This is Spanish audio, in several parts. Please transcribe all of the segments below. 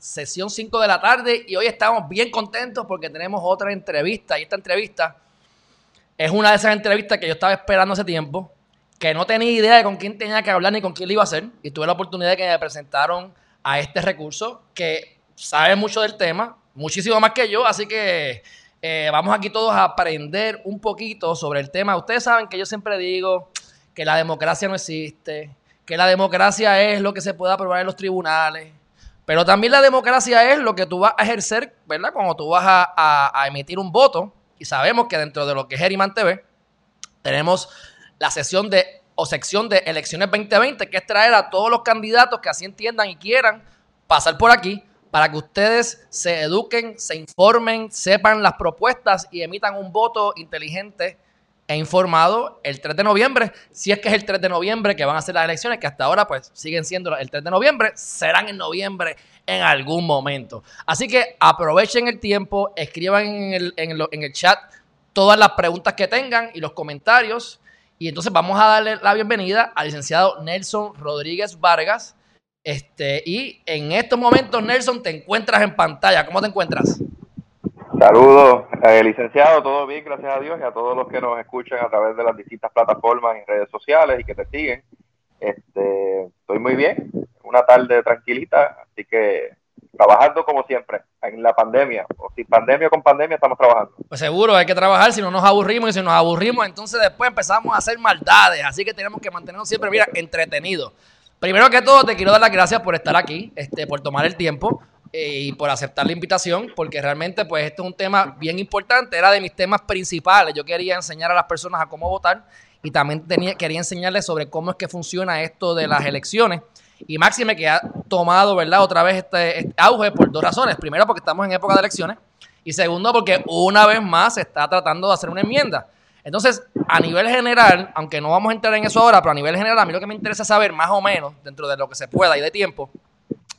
sesión 5 de la tarde y hoy estamos bien contentos porque tenemos otra entrevista y esta entrevista es una de esas entrevistas que yo estaba esperando hace tiempo, que no tenía idea de con quién tenía que hablar ni con quién le iba a hacer y tuve la oportunidad de que me presentaron a este recurso que sabe mucho del tema, muchísimo más que yo, así que eh, vamos aquí todos a aprender un poquito sobre el tema. Ustedes saben que yo siempre digo que la democracia no existe, que la democracia es lo que se puede aprobar en los tribunales, pero también la democracia es lo que tú vas a ejercer, ¿verdad? Cuando tú vas a, emitir un voto, y sabemos que dentro de lo que es Geriman TV, tenemos la sesión de o sección de elecciones 2020, que es traer a todos los candidatos que así entiendan y quieran pasar por aquí para que ustedes se eduquen, se informen, sepan las propuestas y emitan un voto inteligente he informado el 3 de noviembre, si es que es el 3 de noviembre que van a ser las elecciones, que hasta ahora pues siguen siendo el 3 de noviembre, serán en noviembre en algún momento. Así que aprovechen el tiempo, escriban en el, en el chat todas las preguntas que tengan y los comentarios. Y entonces vamos a darle la bienvenida al licenciado Nelson Rodríguez Vargas. Este, y en estos momentos, Nelson, te encuentras en pantalla. ¿Cómo te encuentras? Saludos, eh, licenciado, todo bien, gracias a Dios, y a todos los que nos escuchan a través de las distintas plataformas y redes sociales y que te siguen. Este, estoy muy bien, una tarde tranquilita, así que trabajando como siempre, en la pandemia, o sin pandemia o con pandemia estamos trabajando. Pues seguro, hay que trabajar, si no nos aburrimos, y si nos aburrimos, entonces después empezamos a hacer maldades, así que tenemos que mantenernos siempre, mira, entretenidos. Primero que todo, te quiero dar las gracias por estar aquí, este, por tomar el tiempo. Eh, y por aceptar la invitación, porque realmente pues este es un tema bien importante, era de mis temas principales. Yo quería enseñar a las personas a cómo votar y también tenía, quería enseñarles sobre cómo es que funciona esto de las elecciones. Y Máxime que ha tomado, ¿verdad?, otra vez este, este, auge por dos razones. Primero, porque estamos en época de elecciones. Y segundo, porque una vez más se está tratando de hacer una enmienda. Entonces, a nivel general, aunque no vamos a entrar en eso ahora, pero a nivel general, a mí lo que me interesa saber, más o menos, dentro de lo que se pueda y de tiempo,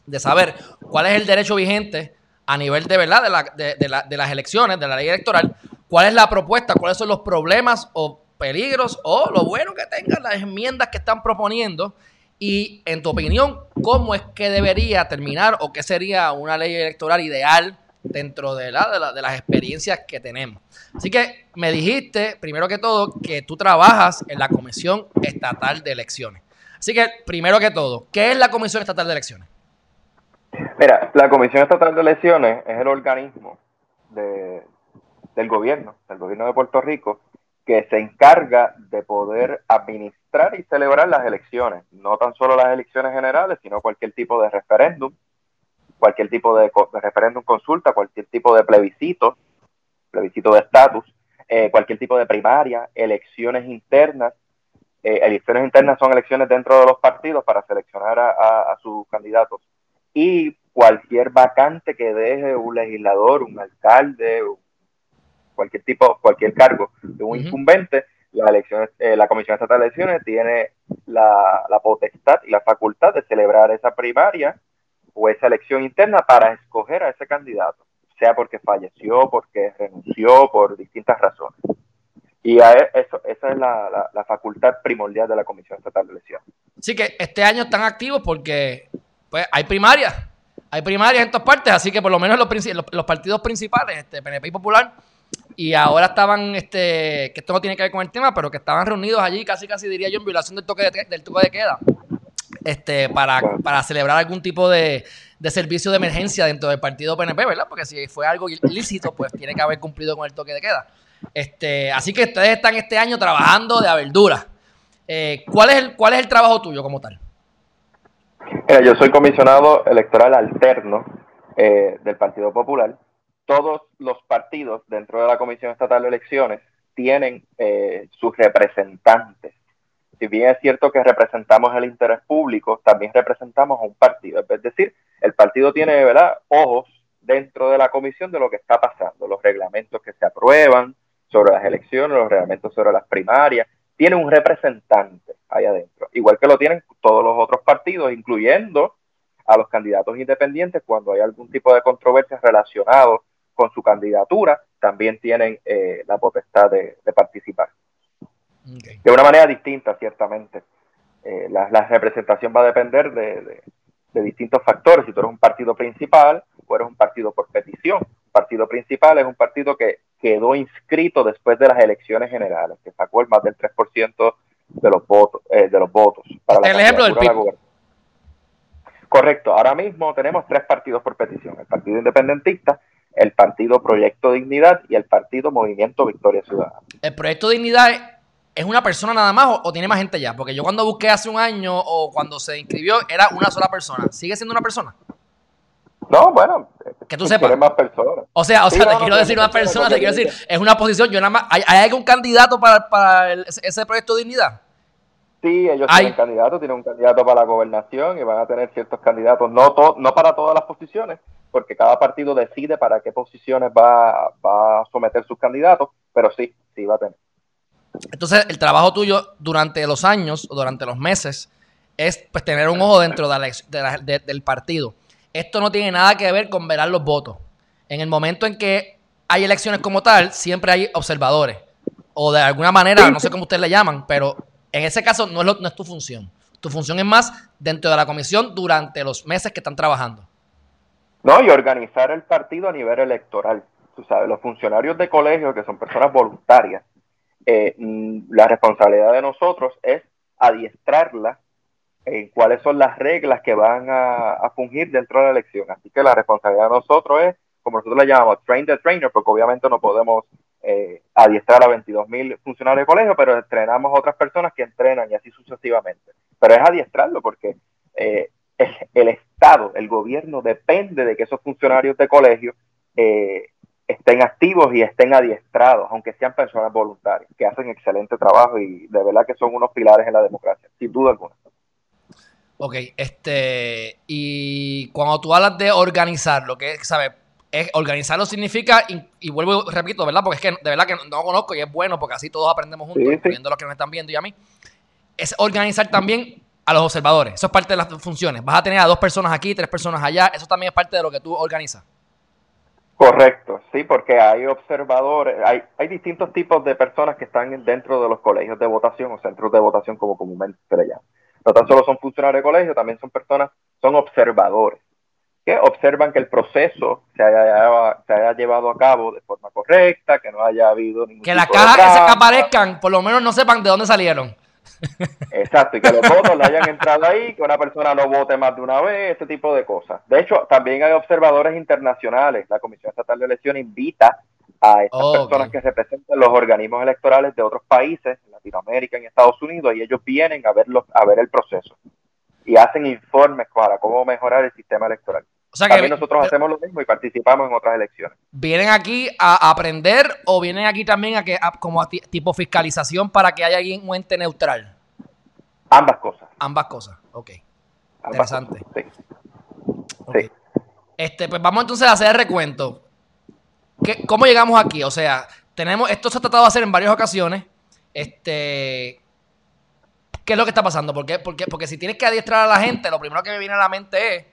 de saber cuál es el derecho vigente a nivel de verdad de, las elecciones, de la ley electoral, cuál es la propuesta, cuáles son los problemas o peligros o lo bueno que tengan las enmiendas que están proponiendo y en tu opinión, cómo es que debería terminar o qué sería una ley electoral ideal dentro de, la, de, las experiencias que tenemos. Así que me dijiste, primero que todo, que tú trabajas en la Comisión Estatal de Elecciones. Así que, primero que todo, ¿qué es la Comisión Estatal de Elecciones? Mira, la Comisión Estatal de Elecciones es el organismo de, del gobierno, del gobierno de Puerto Rico, que se encarga de poder administrar y celebrar las elecciones, no tan solo las elecciones generales, sino cualquier tipo de referéndum, cualquier tipo de, referéndum consulta, cualquier tipo de plebiscito, plebiscito de estatus, eh, cualquier tipo de primaria, elecciones internas. Eh, elecciones internas son elecciones dentro de los partidos para seleccionar a sus candidatos y cualquier vacante que deje un legislador, un alcalde, cualquier tipo, cualquier cargo de un incumbente, la, elección, eh, la Comisión Estatal de Elecciones tiene la, potestad y la facultad de celebrar esa primaria o esa elección interna para escoger a ese candidato, sea porque falleció, porque renunció, por distintas razones. Y e, eso, esa es la, la, facultad primordial de la Comisión Estatal de Elecciones. Sí que este año están activos porque pues hay primarias. Hay primarias en todas partes, así que por lo menos los, los, partidos principales, este, PNP y Popular, y ahora estaban, este, que esto no tiene que ver con el tema, pero que estaban reunidos allí, casi casi diría yo, en violación del toque de, del toque de queda, este, para, para celebrar algún tipo de, de servicio de emergencia dentro del partido PNP, ¿verdad? Porque si fue algo ilícito, pues tiene que haber cumplido con el toque de queda. Este, así que ustedes están este año trabajando de abertura. Eh, ¿cuál, es el, ¿Cuál es el trabajo tuyo como tal? Yo soy comisionado electoral alterno eh, del Partido Popular. Todos los partidos dentro de la Comisión Estatal de Elecciones tienen eh, sus representantes. Si bien es cierto que representamos el interés público, también representamos a un partido. Es decir, el partido tiene ¿verdad? ojos dentro de la comisión de lo que está pasando, los reglamentos que se aprueban sobre las elecciones, los reglamentos sobre las primarias. Tiene un representante ahí adentro, igual que lo tienen todos los otros partidos, incluyendo a los candidatos independientes cuando hay algún tipo de controversia relacionado con su candidatura, también tienen eh, la potestad de, participar. De una manera distinta, ciertamente. Eh, la, representación va a depender de, distintos factores. Si tú eres un partido principal o eres un partido por petición. Un partido principal es un partido que quedó inscrito después de las elecciones generales, que sacó el más del 3% de los votos. Eh, de los votos para el ejemplo del PIB. Correcto. Ahora mismo tenemos tres partidos por petición. El Partido Independentista, el Partido Proyecto Dignidad y el Partido Movimiento Victoria Ciudadana. ¿El Proyecto Dignidad es una persona nada más o, tiene más gente ya? Porque yo cuando busqué hace un año o cuando se inscribió era una sola persona. ¿Sigue siendo una persona? No, bueno. Que tú sepas. más personas. O sea, o sea, te quiero decir una persona, te quiero decir, es una posición, yo nada más, ¿hay, algún candidato para, ese proyecto de dignidad? Sí, ellos tienen candidatos, tienen un candidato para la gobernación y van a tener ciertos candidatos, no, no para todas las posiciones, porque cada partido decide para qué posiciones va, a someter sus candidatos, pero sí, sí va a tener. Entonces, el trabajo tuyo durante los años o durante los meses es pues tener un ojo dentro del partido. Esto no tiene nada que ver con velar los votos. En el momento en que hay elecciones como tal, siempre hay observadores. O de alguna manera, no sé cómo ustedes le llaman, pero en ese caso no es, no es tu función. Tu función es más dentro de la comisión durante los meses que están trabajando. No, y organizar el partido a nivel electoral. Tú sabes, los funcionarios de colegio, que son personas voluntarias, eh, mm, la responsabilidad de nosotros es adiestrarla en cuáles son las reglas que van a, fungir dentro de la elección. Así que la responsabilidad de nosotros es, como nosotros le llamamos, train the trainer, porque obviamente no podemos eh, adiestrar a 22 mil funcionarios de colegio, pero entrenamos a otras personas que entrenan y así sucesivamente. Pero es adiestrarlo porque eh, el, Estado, el gobierno depende de que esos funcionarios de colegio eh, estén activos y estén adiestrados, aunque sean personas voluntarias, que hacen excelente trabajo y de verdad que son unos pilares en la democracia, sin duda alguna. Ok, este, y cuando tú hablas de organizar, lo que, ¿sabes? Es, organizarlo significa, y, vuelvo y repito, ¿verdad? Porque es que de verdad que no, conozco y es bueno porque así todos aprendemos juntos, incluyendo los que nos están viendo y a mí. Es organizar también a los observadores. Eso es parte de las funciones. Vas a tener a dos personas aquí, tres personas allá. Eso también es parte de lo que tú organizas. Correcto, sí, porque hay observadores, hay, hay distintos tipos de personas que están dentro de los colegios de votación o centros de votación como comúnmente se le llama. No tan solo son funcionarios de colegio, también son personas, son observadores, que observan que el proceso se haya, se haya llevado a cabo de forma correcta, que no haya habido ningún Que las cajas que aparezcan, por lo menos no sepan de dónde salieron. Exacto, y que los votos le hayan entrado ahí, que una persona no vote más de una vez, ese tipo de cosas. De hecho, también hay observadores internacionales. La Comisión Estatal de Elecciones invita a estas personas que representan los organismos electorales de otros países, en Latinoamérica, en Estados Unidos, y ellos vienen a, verlos, a ver el proceso y hacen informes para cómo mejorar el sistema electoral. O sea También nosotros hacemos lo mismo y participamos en otras elecciones. ¿Vienen aquí a aprender o vienen aquí también a que como a tipo fiscalización para que haya alguien un ente neutral? Ambas cosas. Ambas cosas, ok. Interesante. sí. Este, pues vamos entonces a hacer el recuento. ¿Cómo llegamos aquí? O sea, tenemos, esto se ha tratado de hacer en varias ocasiones. Este, ¿Qué es lo que está pasando? ¿Por? Porque, porque si tienes que adiestrar a la gente, lo primero que me viene a la mente es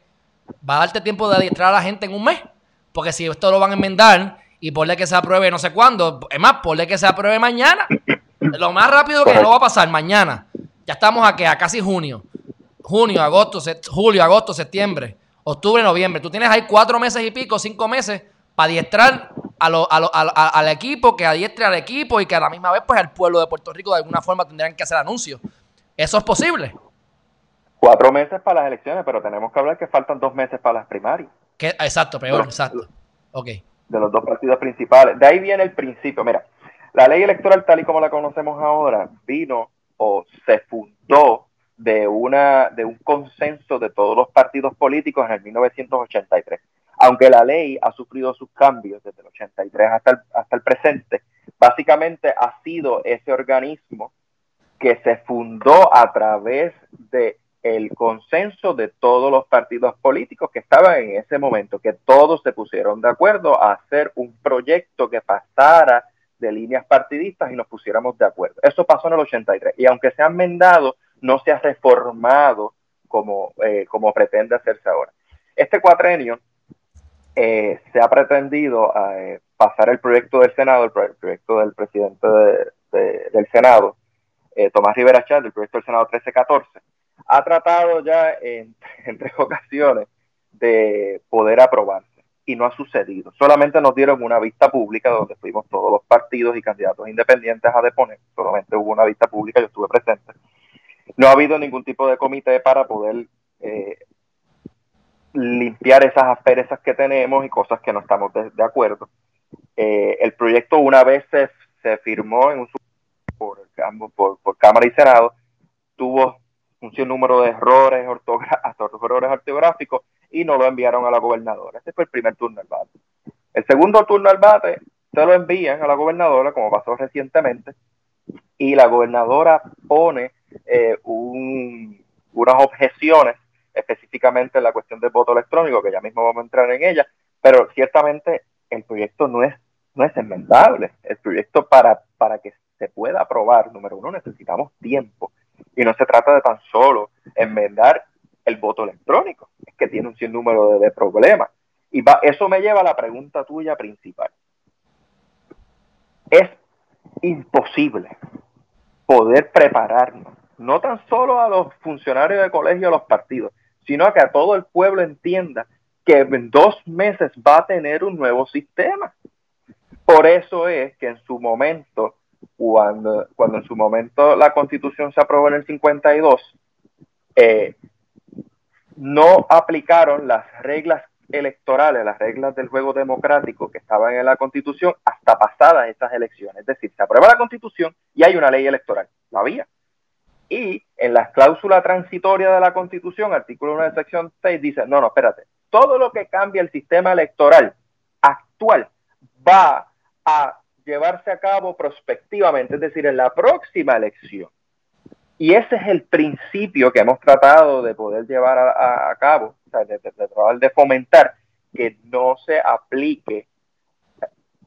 va a darte tiempo de adiestrar a la gente en un mes. Porque si esto lo van a enmendar y ponle que se apruebe no sé cuándo, es más, ponle que se apruebe mañana. Lo más rápido que no va a pasar, mañana. Ya estamos aquí, a casi junio. Junio, agosto, julio, agosto, septiembre, octubre, noviembre. Tú tienes ahí cuatro meses y pico, cinco meses para adiestrar al equipo, que adiestre al equipo y que a la misma vez, pues al pueblo de Puerto Rico de alguna forma tendrían que hacer anuncios. ¿Eso es posible? Cuatro meses para las elecciones, pero tenemos que hablar que faltan dos meses para las primarias. Exacto, peor, exacto. Ok. De los dos partidos principales. De ahí viene el principio. Mira, la ley electoral tal y como la conocemos ahora vino o se fundó de, una, de un consenso de todos los partidos políticos en el 1983. Aunque la ley ha sufrido sus cambios desde el 83 hasta el, hasta el presente, básicamente ha sido ese organismo que se fundó a través de el consenso de todos los partidos políticos que estaban en ese momento, que todos se pusieron de acuerdo a hacer un proyecto que pasara de líneas partidistas y nos pusiéramos de acuerdo. Eso pasó en el 83 y aunque se ha enmendado, no se ha reformado como, eh, como pretende hacerse ahora. Este cuatrenio eh, se ha pretendido eh, pasar el proyecto del Senado, el, proyecto del presidente del Senado, Tomás Rivera Chávez, el proyecto del Senado 1314, ha tratado ya en, en tres ocasiones de poder aprobarse y no ha sucedido. Solamente nos dieron una vista pública donde fuimos todos los partidos y candidatos independientes a deponer. Solamente hubo una vista pública, yo estuve presente. No ha habido ningún tipo de comité para poder eh, limpiar esas asperezas que tenemos y cosas que no estamos de, acuerdo. Eh, el proyecto una vez se, firmó en un por, por, por Cámara y Senado, tuvo un número de errores, errores ortográficos y no lo enviaron a la gobernadora. Ese fue el primer turno al bate. El segundo turno al bate se lo envían a la gobernadora, como pasó recientemente, y la gobernadora pone eh, unas objeciones específicamente en la cuestión del voto electrónico, que ya mismo vamos a entrar en ella, pero ciertamente el proyecto no es, no es enmendable. El proyecto para, para que se pueda aprobar, número uno, necesitamos tiempo. Y no se trata de tan solo enmendar el voto electrónico, es que tiene un sinnúmero de, de problemas. Y va, eso me lleva a la pregunta tuya principal. Es imposible poder prepararnos, no tan solo a los funcionarios de colegio, a los partidos, sino a que todo el pueblo entienda que en dos meses va a tener un nuevo sistema. Por eso es que en su momento, cuando, cuando en su momento la constitución se aprobó en el 52, eh, no aplicaron las reglas electorales, las reglas del juego democrático que estaban en la constitución hasta pasadas estas elecciones. Es decir, se aprueba la constitución y hay una ley electoral. No había. Y en la cláusula transitoria de la constitución, artículo 1 de sección 6, dice, no, no, espérate, todo lo que cambia el sistema electoral actual va a llevarse a cabo prospectivamente, es decir, en la próxima elección. Y ese es el principio que hemos tratado de poder llevar a, cabo, de, tratar de fomentar que no se aplique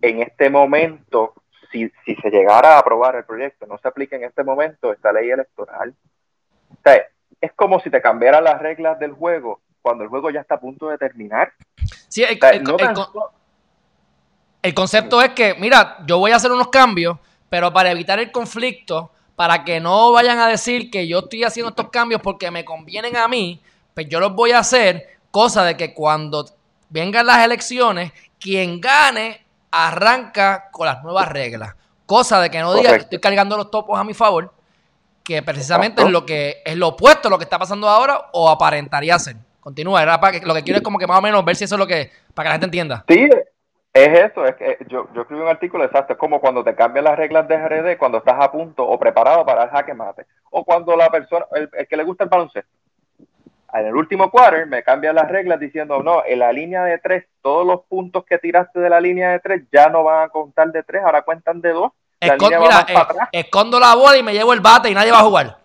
en este momento, si, si se llegara a aprobar el proyecto, no se aplique en este momento esta ley electoral. O sea, es como si te cambiaran las reglas del juego cuando el juego ya está a punto de terminar. Sí, el, el concepto es que, mira, yo voy a hacer unos cambios, pero para evitar el conflicto, para que no vayan a decir que yo estoy haciendo estos cambios porque me convienen a mí, pues yo los voy a hacer, cosa de que cuando vengan las elecciones, quien gane arranca con las nuevas reglas. Cosa de que no diga que estoy cargando los topos a mi favor, que precisamente es lo que es lo opuesto a lo que está pasando ahora o aparentaría ser. Continúa, era para que, lo que quiero es como que más o menos ver si eso es lo que, para que la gente entienda. Sí, es eso, es que yo, yo escribí un artículo exacto, es como cuando te cambian las reglas de RD cuando estás a punto o preparado para el jaque mate, o cuando la persona, el, que le gusta el baloncesto, en el último quarter me cambian las reglas diciendo, no, en la línea de tres, todos los puntos que tiraste de la línea de tres ya no van a contar de tres, ahora cuentan de dos. La mira, eh, escondo la bola y me llevo el bate y nadie va a jugar.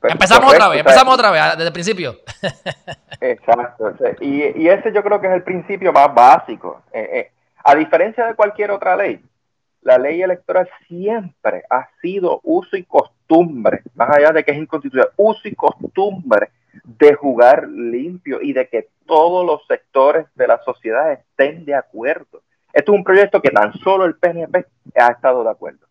Pues, empezamos otra vez, empezamos otra vez, desde el principio. Exacto. Y, y, ese yo creo que es el principio más básico. Eh, eh, a diferencia de cualquier otra ley, la ley electoral siempre ha sido uso y costumbre, más allá de que es inconstitucional, uso y costumbre de jugar limpio y de que todos los sectores de la sociedad estén de acuerdo. Esto es un proyecto que tan solo el PNP ha estado de acuerdo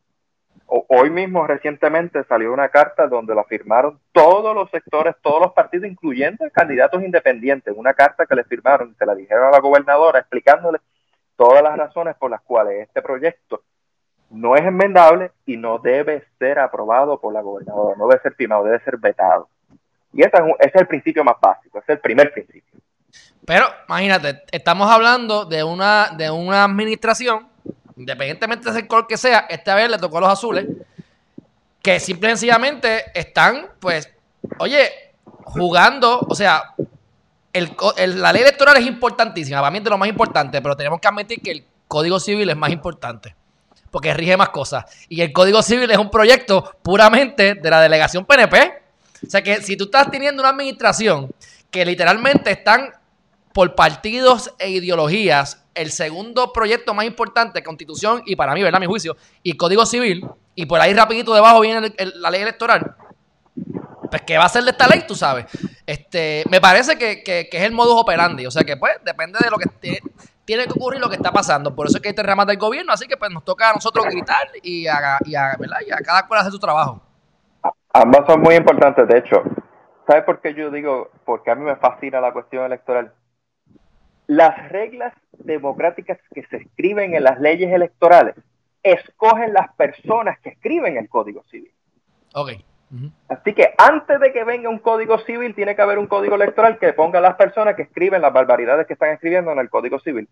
hoy mismo recientemente salió una carta donde la firmaron todos los sectores, todos los partidos, incluyendo candidatos independientes, una carta que le firmaron, se la dijeron a la gobernadora explicándole todas las razones por las cuales este proyecto no es enmendable y no debe ser aprobado por la gobernadora, no debe ser firmado, debe ser vetado. Y ese es, el principio más básico, ese es el primer principio. Pero imagínate, estamos hablando de una, de una administración independientemente del color que sea, esta vez le tocó a los azules, que simple y sencillamente están, pues, oye, jugando, o sea, la ley electoral es importantísima, para mí es de lo más importante, pero tenemos que admitir que el Código Civil es más importante, porque rige más cosas. Y el Código Civil es un proyecto puramente de la delegación PNP. O sea que si tú estás teniendo una administración que literalmente están por partidos e ideologías, el segundo proyecto más importante, Constitución, y para mí, ¿verdad? Mi juicio, y Código Civil, y por ahí rapidito debajo viene la ley electoral, pues ¿qué va a ser de esta ley? Tú sabes. Este, me parece que, es el modus operandi, o sea que pues depende de lo que tiene que ocurrir lo que está pasando. Por eso es que hay este ramas del gobierno, así que pues nos toca a nosotros gritar y a, y a, y a cada cual hacer su trabajo. Ambas son muy importantes, de hecho. ¿Sabes por qué yo digo? Porque a mí me fascina la cuestión electoral. Las reglas democráticas que se escriben en las leyes electorales escogen las personas que escriben el Código Civil. Así que antes de que venga un código civil, tiene que haber un código electoral que ponga a las personas que escriben las barbaridades que están escribiendo en el código civil.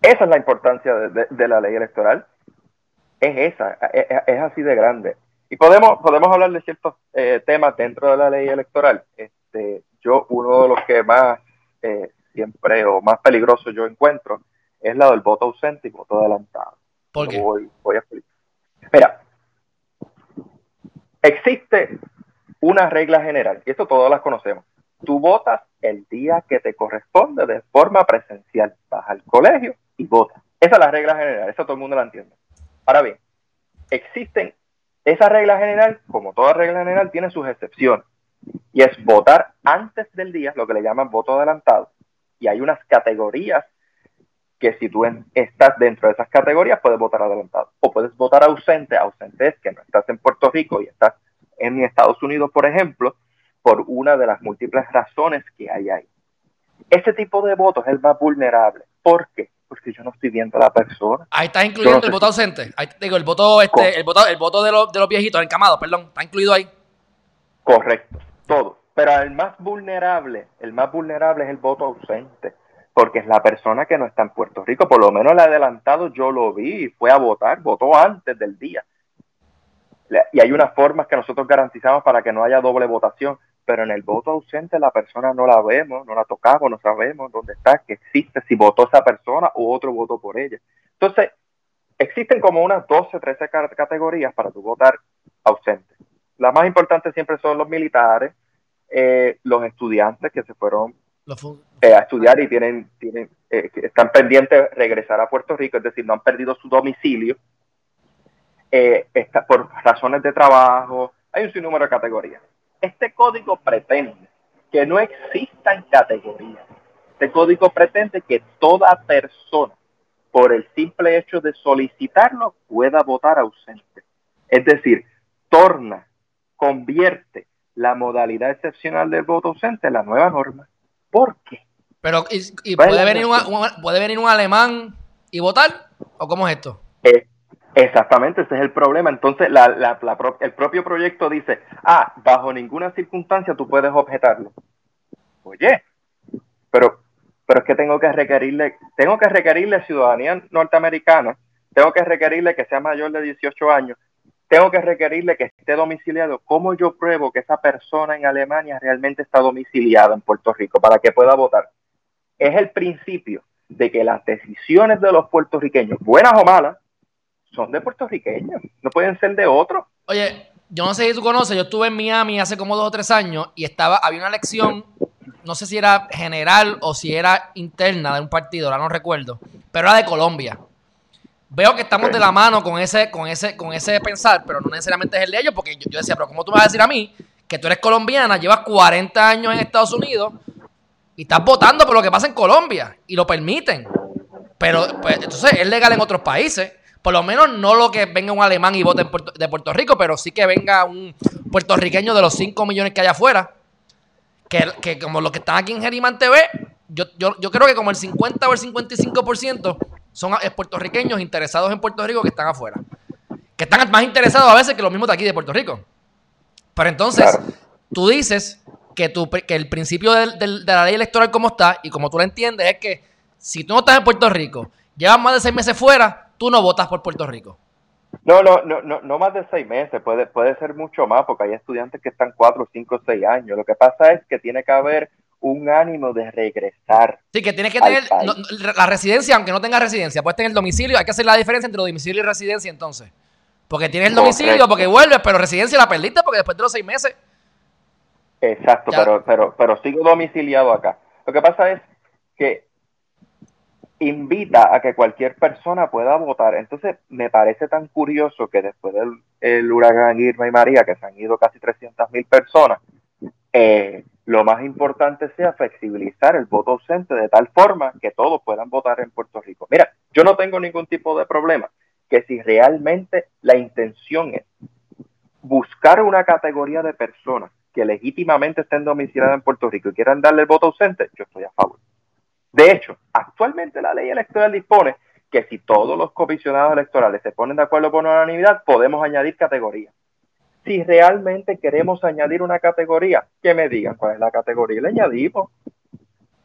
Esa es la importancia de, la ley electoral. Es esa, es, así de grande. Y podemos, podemos hablar de ciertos eh, temas dentro de la ley electoral. Este, yo, uno de los que más eh, siempre o más peligroso yo encuentro es la del voto ausente y voto adelantado. ¿Por qué? Voy, voy a explicar. Mira, Existe una regla general, y esto todos las conocemos. Tú votas el día que te corresponde de forma presencial. Vas al colegio y votas. Esa es la regla general, eso todo el mundo la entiende. Ahora bien, existen, esa regla general, como toda regla general, tiene sus excepciones. Y es votar antes del día, lo que le llaman voto adelantado. Y hay unas categorías que si tú estás dentro de esas categorías puedes votar adelantado o puedes votar ausente. Ausente es que no estás en Puerto Rico y estás en Estados Unidos, por ejemplo, por una de las múltiples razones que hay ahí. Ese tipo de voto es el más vulnerable. ¿Por qué? Porque yo no estoy viendo a la persona. Ahí está incluyendo el voto ausente. Ahí, digo, el voto, este, el voto, el voto de, los, de los viejitos, encamados, perdón, está incluido ahí. Correcto, todo. Pero el más vulnerable, el más vulnerable es el voto ausente porque es la persona que no está en Puerto Rico. Por lo menos el adelantado yo lo vi fue a votar, votó antes del día. Y hay unas formas que nosotros garantizamos para que no haya doble votación, pero en el voto ausente la persona no la vemos, no la tocamos, no sabemos dónde está, que existe, si votó esa persona o otro votó por ella. Entonces, existen como unas 12, 13 categorías para tu votar ausente. Las más importantes siempre son los militares, eh, los estudiantes que se fueron eh, a estudiar y tienen, tienen eh, están pendientes de regresar a Puerto Rico, es decir, no han perdido su domicilio eh, está, por razones de trabajo, hay un sinnúmero de categorías. Este código pretende que no existan categorías. Este código pretende que toda persona, por el simple hecho de solicitarlo, pueda votar ausente. Es decir, torna, convierte la modalidad excepcional del voto ausente en la nueva norma. ¿Por qué? Pero, ¿y, puede, venir un, puede venir un alemán y votar? ¿O cómo es esto? Eh, exactamente, ese es el problema. Entonces, la, el propio proyecto dice, ah, bajo ninguna circunstancia tú puedes objetarlo. Oye, pero, pero es que tengo que requerirle, tengo que requerirle ciudadanía norteamericana, tengo que requerirle que sea mayor de 18 años, tengo que requerirle que esté domiciliado. ¿Cómo yo pruebo que esa persona en Alemania realmente está domiciliada en Puerto Rico para que pueda votar? Es el principio de que las decisiones de los puertorriqueños, buenas o malas, son de puertorriqueños, no pueden ser de otros. Oye, yo no sé si tú conoces, yo estuve en Miami hace como dos o tres años y estaba, había una elección, no sé si era general o si era interna de un partido, ahora no recuerdo, pero era de Colombia. Veo que estamos de la mano con ese, con ese, con ese pensar, pero no necesariamente es el de ellos, porque yo, decía, pero ¿cómo tú me vas a decir a mí que tú eres colombiana, llevas 40 años en Estados Unidos y estás votando por lo que pasa en Colombia y lo permiten? Pero pues, entonces es legal en otros países. Por lo menos no lo que venga un alemán y vote de Puerto Rico, pero sí que venga un puertorriqueño de los 5 millones que hay afuera. Que, que como los que están aquí en Geriman TV, yo, yo, yo creo que como el 50 o el 55% son puertorriqueños interesados en Puerto Rico que están afuera. Que están más interesados a veces que los mismos de aquí de Puerto Rico. Pero entonces, tú dices que, tu, que el principio de, la ley electoral como está, y como tú lo entiendes, es que si tú no estás en Puerto Rico, llevas más de seis meses fuera, tú no votas por Puerto Rico. No, no, no, no, no más de seis meses, puede, puede ser mucho más, porque hay estudiantes que están cuatro, cinco, seis años. Lo que pasa es que tiene que haber un ánimo de regresar. Sí, que tienes que tener la residencia, aunque no tenga residencia, puedes tener el domicilio, hay que hacer la diferencia entre domicilio y residencia entonces. Porque tienes el domicilio, porque vuelves, pero residencia la perdiste porque después de los seis meses. Exacto, pero, pero, pero sigo domiciliado acá. Lo que pasa es que invita a que cualquier persona pueda votar. Entonces, me parece tan curioso que después del el huracán Irma y María, que se han ido casi 300 mil personas, eh, lo más importante sea flexibilizar el voto ausente de tal forma que todos puedan votar en Puerto Rico. Mira, yo no tengo ningún tipo de problema que si realmente la intención es buscar una categoría de personas que legítimamente estén domiciliadas en Puerto Rico y quieran darle el voto ausente, yo estoy a favor. De hecho, actualmente la ley electoral dispone que si todos los comisionados electorales se ponen de acuerdo por unanimidad, podemos añadir categorías. Si realmente queremos añadir una categoría, que me digan cuál es la categoría y le añadimos.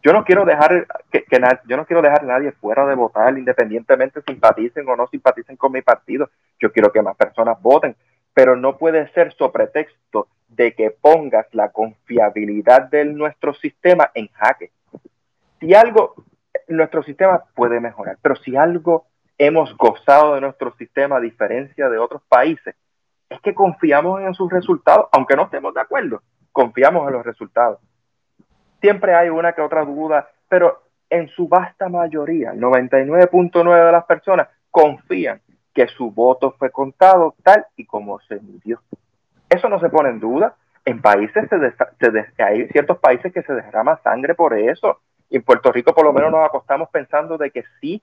Yo no quiero dejar que, yo no quiero dejar a nadie fuera de votar, independientemente simpaticen o no simpaticen con mi partido. Yo quiero que más personas voten, pero no puede ser so pretexto de que pongas la confiabilidad de nuestro sistema en jaque si algo, nuestro sistema puede mejorar, pero si algo hemos gozado de nuestro sistema a diferencia de otros países, es que confiamos en sus resultados, aunque no estemos de acuerdo, confiamos en los resultados. Siempre hay una que otra duda, pero en su vasta mayoría, el 99.9 de las personas confían que su voto fue contado tal y como se midió. Eso no se pone en duda. En países se, hay ciertos países que se derrama sangre por eso. Y en Puerto Rico por lo menos nos acostamos pensando de que sí,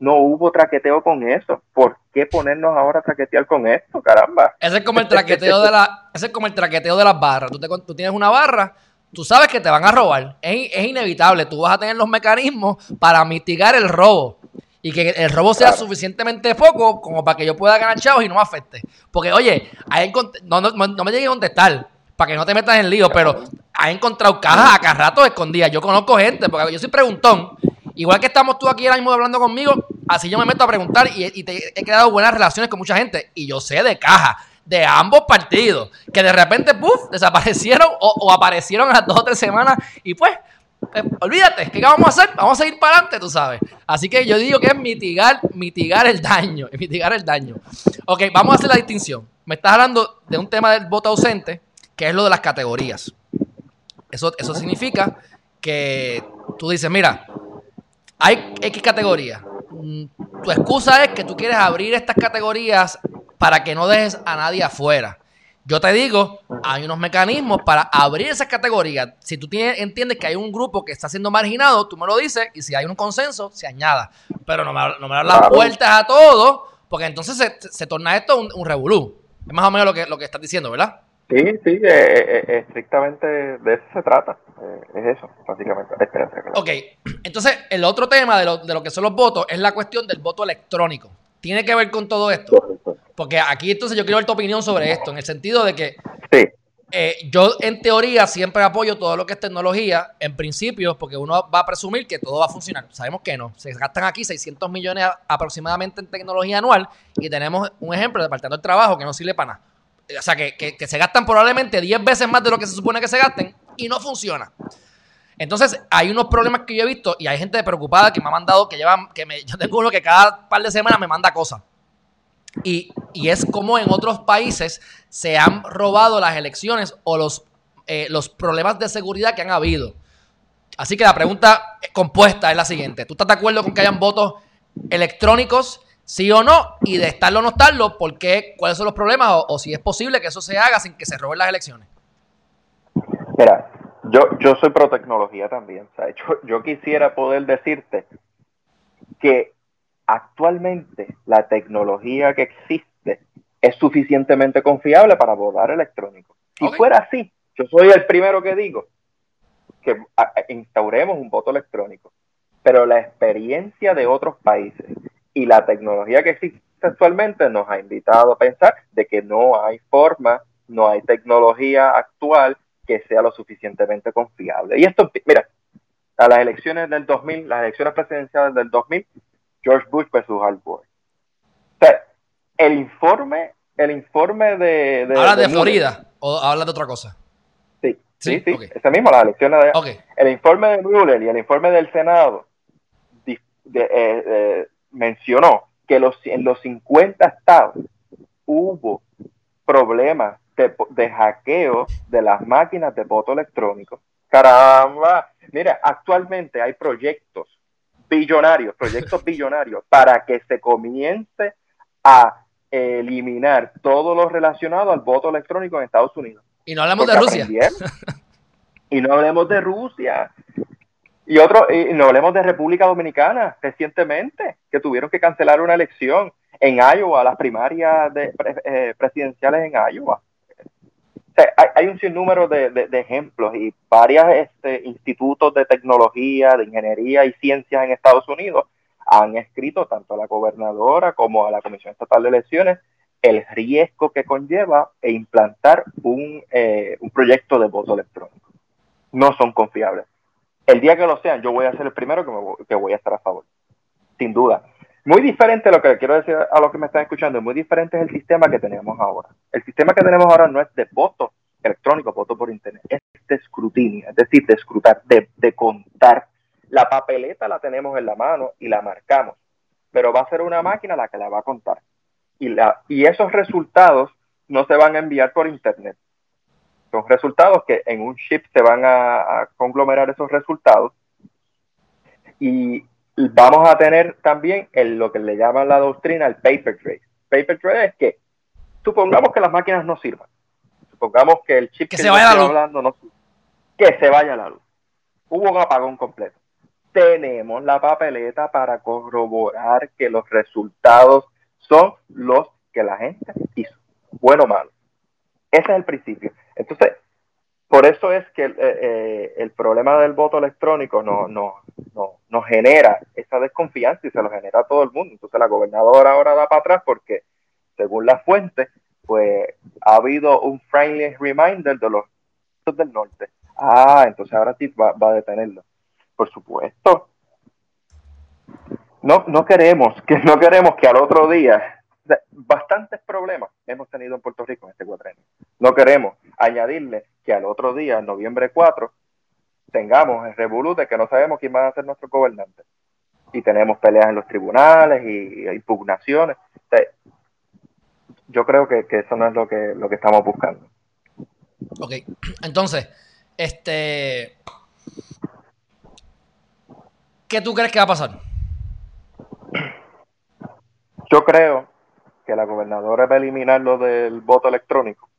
no hubo traqueteo con eso. ¿Por qué ponernos ahora a traquetear con esto, caramba? Ese es como el traqueteo de la, ese es como el traqueteo de las barras. Tú, te, tú tienes una barra, tú sabes que te van a robar. Es, es, inevitable. Tú vas a tener los mecanismos para mitigar el robo. Y que el robo sea suficientemente poco como para que yo pueda ganar chavos y no me afecte. Porque, oye, no, no, no me llegue a contestar para que no te metas en lío, pero ha encontrado cajas acá rato escondidas. Yo conozco gente, porque yo soy preguntón. Igual que estamos tú aquí ahora mismo hablando conmigo, así yo me meto a preguntar y, he creado buenas relaciones con mucha gente. Y yo sé de cajas de ambos partidos, que de repente, puff, desaparecieron o, aparecieron a las dos o tres semanas y pues, eh, olvídate, ¿qué vamos a hacer? Vamos a seguir para adelante, tú sabes. Así que yo digo que es mitigar, mitigar el daño, mitigar el daño. Ok, vamos a hacer la distinción. Me estás hablando de un tema del voto ausente, que es lo de las categorías. Eso, eso significa que tú dices, mira, hay X categorías. Mm, tu excusa es que tú quieres abrir estas categorías para que no dejes a nadie afuera. Yo te digo, hay unos mecanismos para abrir esas categorías. Si tú tienes, entiendes que hay un grupo que está siendo marginado, tú me lo dices y si hay un consenso, se añada. Pero no me, no me las vueltas a todo, porque entonces se, torna esto un, un revolú. Es más o menos lo que, lo que estás diciendo, ¿verdad? Sí, sí, eh, eh, estrictamente de eso se trata. Es eso, básicamente. Ok, entonces el otro tema de lo, de lo que son los votos es la cuestión del voto electrónico. ¿Tiene que ver con todo esto? Porque aquí entonces yo quiero ver tu opinión sobre esto, en el sentido de que sí. yo en teoría siempre apoyo todo lo que es tecnología, en principio, porque uno va a presumir que todo va a funcionar. Sabemos que no. Se gastan aquí 600 millones aproximadamente en tecnología anual y tenemos un ejemplo de Departamento del Trabajo que no sirve para nada o sea, que, se gastan probablemente 10 veces más de lo que se supone que se gasten y no funciona. Entonces, hay unos problemas que yo he visto y hay gente preocupada que me ha mandado, que llevan, que me, yo tengo uno que cada par de semanas me manda cosas. Y, es como en otros países se han robado las elecciones o los, eh, los problemas de seguridad que han habido. Así que la pregunta compuesta es la siguiente. ¿Tú estás de acuerdo con que hayan votos electrónicos sí o no, y de estarlo o no estarlo, ¿por qué? ¿Cuáles son los problemas? O, si es posible que eso se haga sin que se roben las elecciones. Mira, yo, yo soy pro tecnología también. O sea, yo, yo quisiera poder decirte que actualmente la tecnología que existe es suficientemente confiable para votar electrónico. Si fuera así, yo soy el primero que digo que instauremos un voto electrónico. Pero la experiencia de otros países y la tecnología que existe actualmente nos ha invitado a pensar de que no hay forma, no hay tecnología actual que sea lo suficientemente confiable. Y esto, mira, a las elecciones del 2000, las elecciones presidenciales del 2000, George Bush versus Al Gore. O sea, el informe, el informe de... de ¿Habla de, Florida o habla de otra cosa? Sí, sí, sí, ese mismo, las elecciones de... El informe de Mueller y el informe del Senado de, eh, mencionó que los, en los 50 estados hubo problemas de, de hackeo de las máquinas de voto electrónico. Caramba, mira, actualmente hay proyectos billonarios, proyectos billonarios para que se comience a eliminar todo lo relacionado al voto electrónico en Estados Unidos. Y no hablamos de Rusia. Y no hablemos de Rusia. Y otro, y no hablemos de República Dominicana recientemente, que tuvieron que cancelar una elección en Iowa, las primarias de, eh, presidenciales en Iowa. hay, un sinnúmero de, ejemplos y varios este, institutos de tecnología, de ingeniería y ciencias en Estados Unidos han escrito tanto a la gobernadora como a la Comisión Estatal de Elecciones el riesgo que conlleva e implantar un, eh, un proyecto de voto electrónico. No son confiables. El día que lo sean, yo voy a ser el primero que, me, que voy a estar a favor, sin duda. Muy diferente lo que quiero decir a los que me están escuchando, muy diferente es el sistema que tenemos ahora. El sistema que tenemos ahora no es de voto electrónico, voto por internet, es de escrutinio, es decir, de escrutar, de, de contar. La papeleta la tenemos en la mano y la marcamos, pero va a ser una máquina la que la va a contar y, la, y esos resultados no se van a enviar por internet. Son resultados que en un chip se van a, conglomerar esos resultados y vamos a tener también el, lo que le llaman la doctrina el paper trace. Paper trace es que supongamos que las máquinas no sirvan. Supongamos que el chip que, se vaya hablando no Que se vaya a la luz. Hubo un apagón completo. Tenemos la papeleta para corroborar que los resultados son los que la gente hizo, bueno o malo. Ese es el principio. Entonces, por eso es que eh, eh, el problema del voto electrónico no, no, no, nos genera esa desconfianza y se lo genera a todo el mundo. Entonces la gobernadora ahora da para atrás porque, según la fuente, pues ha habido un friendly reminder de los del norte. Ah, entonces ahora sí va, va a detenerlo. Por supuesto, no, no queremos que no queremos que al otro día bastantes problemas hemos tenido en Puerto Rico en este cuatrenio. No queremos añadirle que al otro día, noviembre 4, tengamos el revolú de que no sabemos quién va a ser nuestro gobernante. Y tenemos peleas en los tribunales y, impugnaciones. yo creo que, que, eso no es lo que, lo que estamos buscando. Ok, entonces, este... ¿Qué tú crees que va a pasar? Yo creo que la gobernadora va a eliminar lo del voto electrónico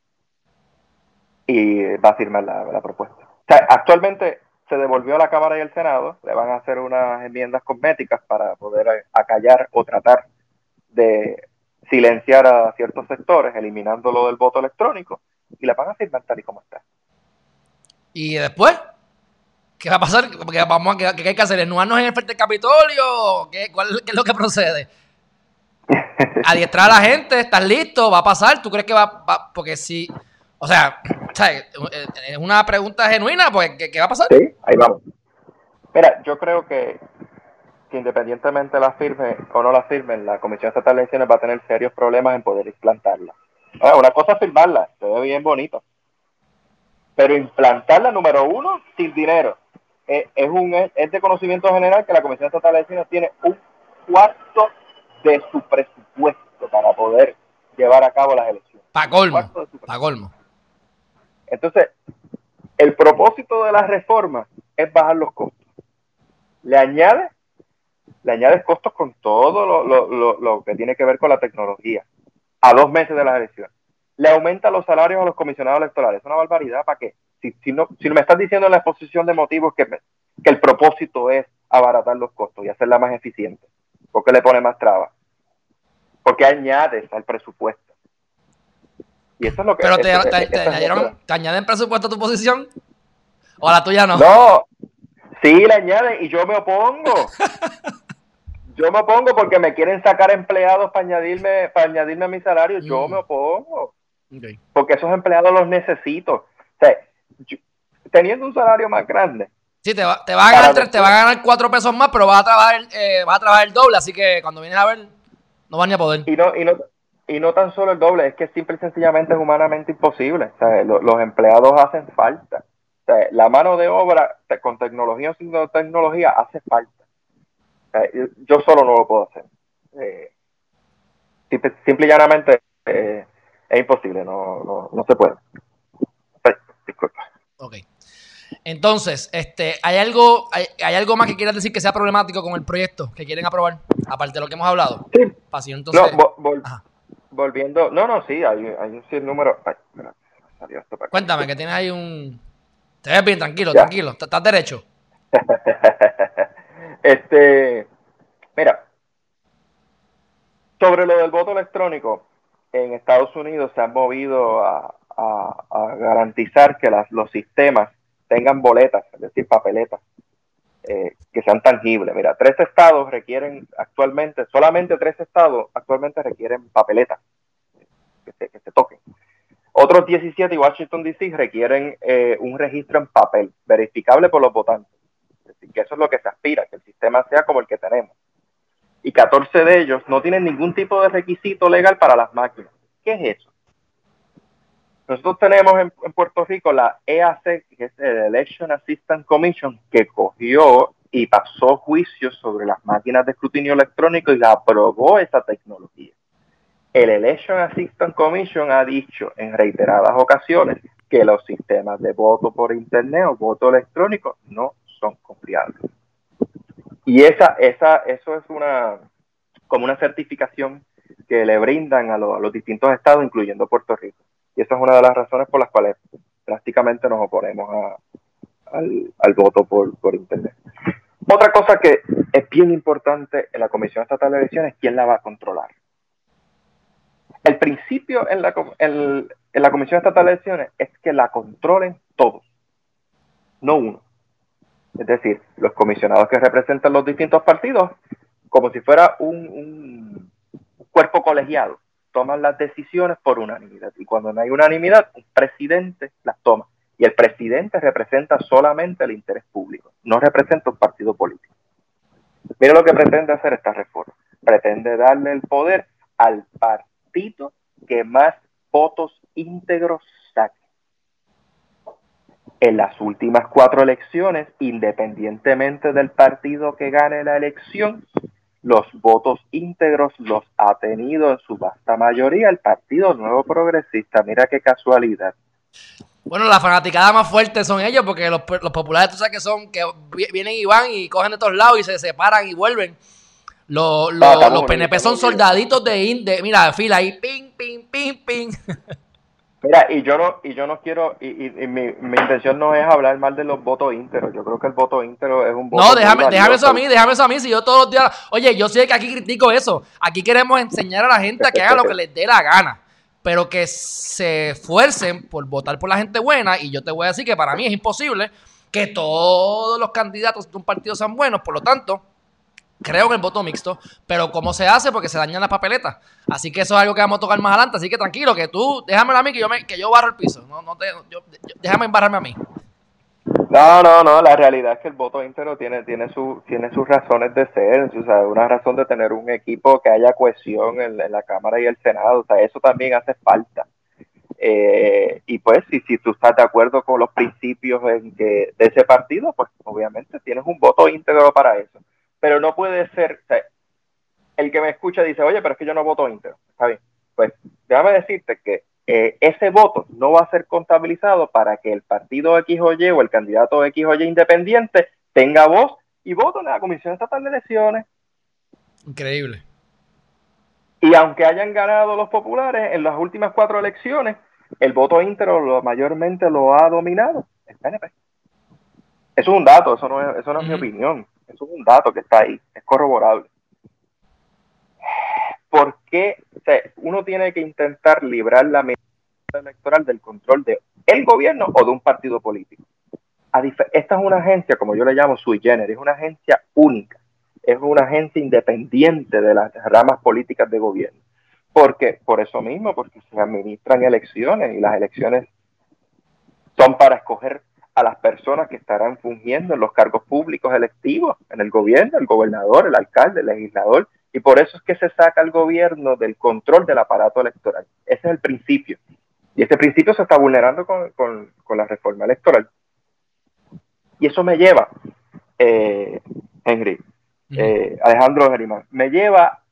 y va a firmar la, propuesta. actualmente se devolvió a la Cámara y al Senado, le van a hacer unas enmiendas cosméticas para poder acallar o tratar de silenciar a ciertos sectores, eliminando lo del voto electrónico, y la van a firmar tal y como está. ¿Y después? ¿Qué va a pasar? ¿Qué, vamos, qué, hay que hacer? ¿Enuarnos en el frente del Capitolio? ¿Qué, cuál, ¿Qué es lo que procede? adiestrar a la gente, ¿estás listo? ¿Va a pasar? ¿Tú crees que va, porque si, o sea, es una pregunta genuina, pues, ¿qué, va a pasar? Sí, ahí vamos. Mira, yo creo que, independientemente la firme o no la firmen, la Comisión Estatal de Elecciones va a tener serios problemas en poder implantarla. una cosa es firmarla, se ve bien bonito. Pero implantarla, número uno, sin dinero. Es, es un, es de conocimiento general que la Comisión Estatal de Elecciones tiene un cuarto de su presupuesto para poder llevar a cabo las elecciones. Para colmo. Para colmo. Entonces, el propósito de la reforma es bajar los costos. Le añade, le añades costos con todo lo, que tiene que ver con la tecnología a dos meses de las elecciones. Le aumenta los salarios a los comisionados electorales. Es una barbaridad. ¿Para qué? Si, si, no, si me estás diciendo en la exposición de motivos que, que el propósito es abaratar los costos y hacerla más eficiente, ¿Por qué le pone más trabas? Porque añades al presupuesto. Y eso es lo que... Pero te, añaden presupuesto a tu posición. ¿O a la tuya no? No, sí le añaden y yo me opongo. yo me opongo porque me quieren sacar empleados para añadirme, para añadirme a mi salario. Yo mm. me opongo. Porque esos empleados los necesito. O sea, teniendo un salario más grande, Sí, te va, te va a ganar te va a ganar cuatro pesos más, pero vas a trabajar, eh, a trabajar el doble, así que cuando vienes a ver, no van ni a poder. Y no, y no, y no tan solo el doble, es que simple y sencillamente es humanamente imposible. O sea, los empleados hacen falta. O sea, la mano de obra, con tecnología o sin tecnología, hace falta. yo solo no lo puedo hacer. Eh, simple, simple, y llanamente eh, es imposible, no, no, no se puede. disculpa. Ok. Entonces, este, ¿hay algo, hay, algo más que quieras decir que sea problemático con el proyecto que quieren aprobar? Aparte de lo que hemos hablado. Sí. entonces, no, volviendo, no, no, sí, hay, hay un sinnúmero. Ay, Cuéntame, que tienes ahí un. Te ves bien, tranquilo, tranquilo, estás derecho. este, mira, sobre lo del voto electrónico, en Estados Unidos se han movido a, garantizar que las, los sistemas tengan boletas, es decir, papeletas, eh, que sean tangibles. Mira, tres estados requieren actualmente, solamente tres estados actualmente requieren papeletas que se, que se toquen. Otros 17 y Washington DC requieren eh, un registro en papel, verificable por los votantes. Es decir, que eso es lo que se aspira, que el sistema sea como el que tenemos. Y 14 de ellos no tienen ningún tipo de requisito legal para las máquinas. ¿Qué es eso? Nosotros tenemos en, Puerto Rico la EAC, que es el Election Assistance Commission, que cogió y pasó juicios sobre las máquinas de escrutinio electrónico y la aprobó esa tecnología. El Election Assistance Commission ha dicho en reiteradas ocasiones que los sistemas de voto por internet o voto electrónico no son confiables. Y esa, esa, eso es una como una certificación que le brindan a, los distintos estados, incluyendo Puerto Rico. Y esa es una de las razones por las cuales prácticamente nos oponemos al, voto por, Internet. Otra cosa que es bien importante en la Comisión Estatal de Elecciones, ¿quién la va a controlar? El principio en la, Comisión Estatal de Elecciones es que la controlen todos, no uno. Es decir, los comisionados que representan los distintos partidos, como si fuera un cuerpo colegiado, toman las decisiones por unanimidad. Y cuando no hay unanimidad, un presidente las toma. Y el presidente representa solamente el interés público, no representa un partido político. Mira lo que pretende hacer esta reforma. Pretende darle el poder al partido que más votos íntegros saque. En las últimas cuatro elecciones, independientemente del partido que gane la elección, los votos íntegros los ha tenido en su vasta mayoría el Partido Nuevo Progresista. Mira qué casualidad. Bueno, la fanaticada más fuerte son ellos, porque los, los populares, tú sabes que son, que vienen y van y cogen de todos lados y se separan y vuelven. Los, los, PNP son soldaditos de, de, mira, fila ahí, ping, ping, ping, ping. Mira, y yo no, y yo no quiero, y, mi, intención no es hablar mal de los votos ínteros. Yo creo que el voto íntero es un voto. No, déjame, déjame eso a mí, déjame eso a mí. Si yo todos los días, oye, yo sé que aquí critico eso. Aquí queremos enseñar a la gente a que haga lo que les dé la gana. Pero que se esfuercen por votar por la gente buena. Y yo te voy a decir que para mí es imposible que todos los candidatos de un partido sean buenos. Por lo tanto, creo en el voto mixto, pero ¿cómo se hace? Porque se dañan las papeletas. Así que eso es algo que vamos a tocar más adelante. Así que tranquilo, que tú, déjame a mí que yo, me, que yo barro el piso. No, no te, déjame embarrarme a mí. No, no, no, la realidad es que el voto íntegro tiene, tiene, su, tiene sus razones de ser, o sea, una razón de tener un equipo que haya cohesión en, la Cámara y el Senado, o sea, eso también hace falta. Eh, y pues, si, si tú estás de acuerdo con los principios en que, de ese partido, pues obviamente tienes un voto íntegro para eso pero no puede ser, el que me escucha dice, oye, pero es que yo no voto íntegro, está bien, pues déjame decirte que eh, ese voto no va a ser contabilizado para que el partido X o Y o el candidato X o Y independiente tenga voz y voto en la Comisión Estatal de Elecciones. Increíble. Y aunque hayan ganado los populares en las últimas cuatro elecciones, el voto íntegro lo, mayormente lo ha dominado el PNP. Eso es un dato, eso no es, eso no es mi opinión. Eso es un dato que está ahí, es corroborable. ¿Por qué uno tiene que intentar librar la medida electoral del control de gobierno o de un partido político? esta es una agencia, como yo le llamo sui generis, es una agencia única, es una agencia independiente de las ramas políticas de gobierno. Porque, por eso mismo, porque se administran elecciones y las elecciones son para escoger a las personas que estarán fungiendo en los cargos públicos electivos en el gobierno, el gobernador, el alcalde, el legislador, y por eso es que se saca el gobierno del control del aparato electoral. Ese es el principio. Y ese principio se está vulnerando con, la reforma electoral. Y eso me lleva, eh, Henry, eh, Alejandro Gerimán, me lleva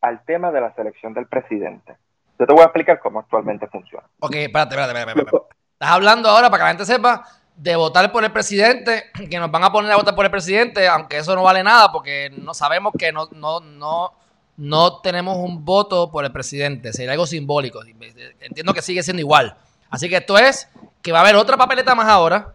al tema de la selección del presidente. Yo te voy a explicar cómo actualmente funciona. Ok, espérate, espérate, espérate. espérate. Estás hablando ahora, para que la gente sepa, de votar por el presidente, que nos van a poner a votar por el presidente, aunque eso no vale nada, porque no sabemos que no, no, no, no tenemos un voto por el presidente. Sería algo simbólico. Entiendo que sigue siendo igual. Así que esto es que va a haber otra papeleta más ahora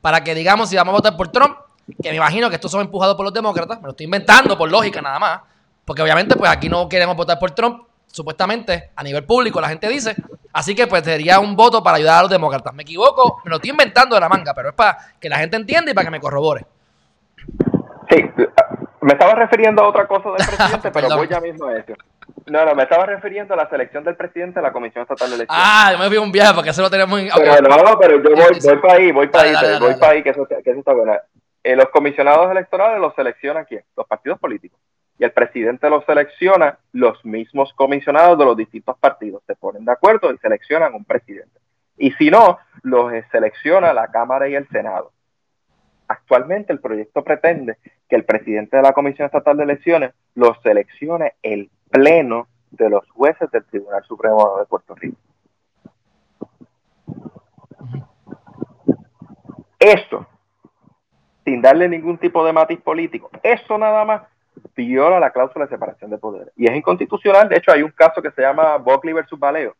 para que digamos si vamos a votar por Trump, que me imagino que estos son empujados por los demócratas, me lo estoy inventando por lógica nada más, porque obviamente pues aquí no queremos votar por Trump, supuestamente a nivel público la gente dice, así que pues sería un voto para ayudar a los demócratas. Me equivoco, me lo estoy inventando de la manga, pero es para que la gente entienda y para que me corrobore. Sí, me estaba refiriendo a otra cosa del presidente, pero voy ya mismo a eso. No, no, me estaba refiriendo a la selección del presidente de la Comisión Estatal de Elecciones. Ah, yo me vi un viaje porque eso lo tenemos en... Pero no, pero yo voy, voy para ahí, voy para ahí, voy para ahí, que eso, que eso está bueno. Eh, los comisionados electorales los seleccionan quién? Los partidos políticos. Y el presidente los selecciona los mismos comisionados de los distintos partidos. Se ponen de acuerdo y seleccionan un presidente. Y si no, los selecciona la Cámara y el Senado. Actualmente el proyecto pretende que el presidente de la Comisión Estatal de Elecciones los seleccione el pleno de los jueces del Tribunal Supremo de Puerto Rico. Eso, sin darle ningún tipo de matiz político, eso nada más viola la cláusula de separación de poderes. Y es inconstitucional, de hecho hay un caso que se llama Buckley versus Valeo,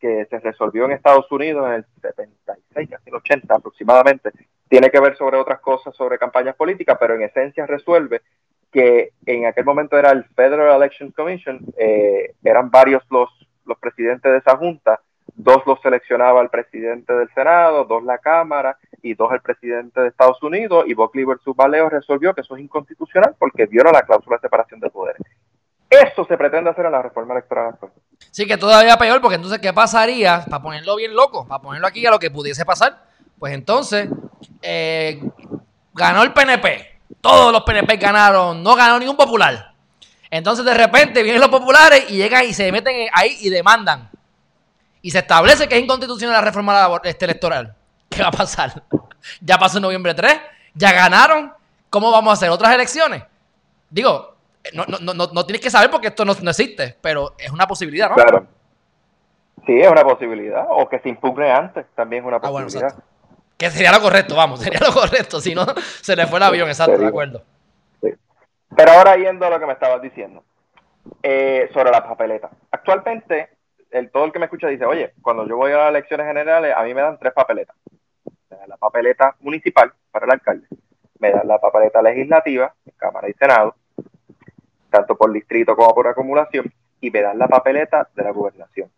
que se resolvió en Estados Unidos en el 76, casi el 80 aproximadamente. Tiene que ver sobre otras cosas, sobre campañas políticas, pero en esencia resuelve que en aquel momento era el Federal Election Commission, eh, eran varios los, los presidentes de esa junta, dos los seleccionaba el presidente del Senado, dos la Cámara y dos el presidente de Estados Unidos, y Buckley versus Valeo resolvió que eso es inconstitucional porque viola la cláusula de separación de poderes. Eso se pretende hacer en la reforma electoral actual. Sí, que todavía peor, porque entonces, ¿qué pasaría? Para ponerlo bien loco, para ponerlo aquí a lo que pudiese pasar, pues entonces, eh, ganó el PNP, todos los PNP ganaron, no ganó ningún popular. Entonces de repente vienen los populares y llegan y se meten ahí y demandan. Y se establece que es inconstitucional la reforma este, electoral. ¿Qué va a pasar? Ya pasó en noviembre 3, ya ganaron. ¿Cómo vamos a hacer otras elecciones? Digo, no, no, no, no tienes que saber porque esto no, existe, pero es una posibilidad, ¿no? Claro. Sí, es una posibilidad. O que se impugne antes, también es una posibilidad. Ah, que sería lo correcto, vamos, sería lo correcto. Si no, se le fue el avión, exacto, de acuerdo. Pero ahora yendo a lo que me estabas diciendo, eh, sobre las papeletas. Actualmente, el, todo el que me escucha dice, oye, cuando yo voy a las elecciones generales, a mí me dan tres papeletas. Me dan la papeleta municipal para el alcalde, me dan la papeleta legislativa, Cámara y Senado, tanto por distrito como por acumulación, y me dan la papeleta de la gobernación.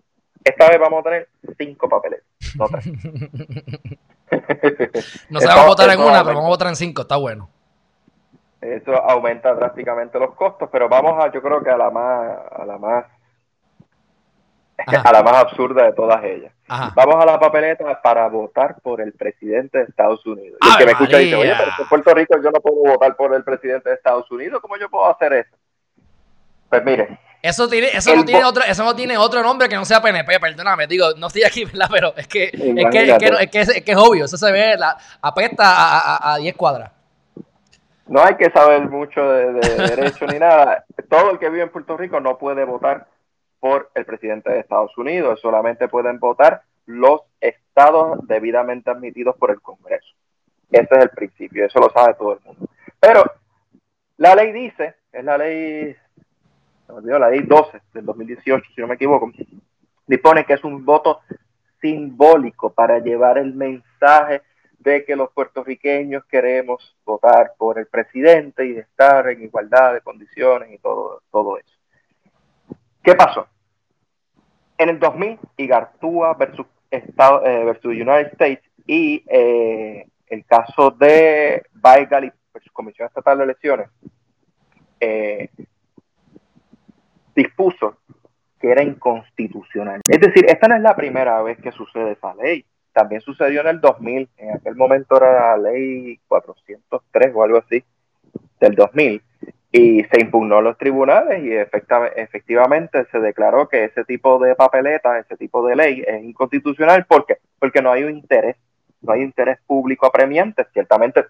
Esta vez vamos a tener cinco papeletas, no tres. no se va a votar en una, pero vamos a votar en cinco, está bueno. Eso aumenta drásticamente los costos, pero vamos a, yo creo que a la más, a la más, a la más absurda de todas ellas. Vamos a la papeleta para votar por el presidente de Estados Unidos. Y el que me escucha dice, oye, pero en Puerto Rico yo no puedo votar por el presidente de Estados Unidos, ¿cómo yo puedo hacer eso? Pues mire, eso, tiene, eso, no tiene otro, eso no tiene otro nombre que no sea PNP, perdóname. Digo, no estoy aquí, ¿verdad? Pero es que, es que, es, que, es, que, es, obvio. Eso se ve, la, apesta a 10 cuadras. No hay que saber mucho de, derecho ni nada. Todo el que vive en Puerto Rico no puede votar por el presidente de Estados Unidos. Solamente pueden votar los estados debidamente admitidos por el Congreso. Ese es el principio, eso lo sabe todo el mundo. Pero la ley dice, es la ley la ley 12 del 2018, si no me equivoco, dispone que es un voto simbólico para llevar el mensaje de que los puertorriqueños queremos votar por el presidente y estar en igualdad de condiciones y todo, todo eso. ¿Qué pasó? En el 2000, Igartúa versus, Estado, eh, versus United States y eh, el caso de Baigali versus Comisión Estatal de Elecciones, eh, dispuso que era inconstitucional. Es decir, esta no es la primera vez que sucede esa ley. También sucedió en el 2000, en aquel momento era la ley 403 o algo así, del 2000, y se impugnó a los tribunales y efectivamente se declaró que ese tipo de papeleta, ese tipo de ley es inconstitucional. ¿Por qué? Porque no hay un interés, no hay interés público apremiante. Ciertamente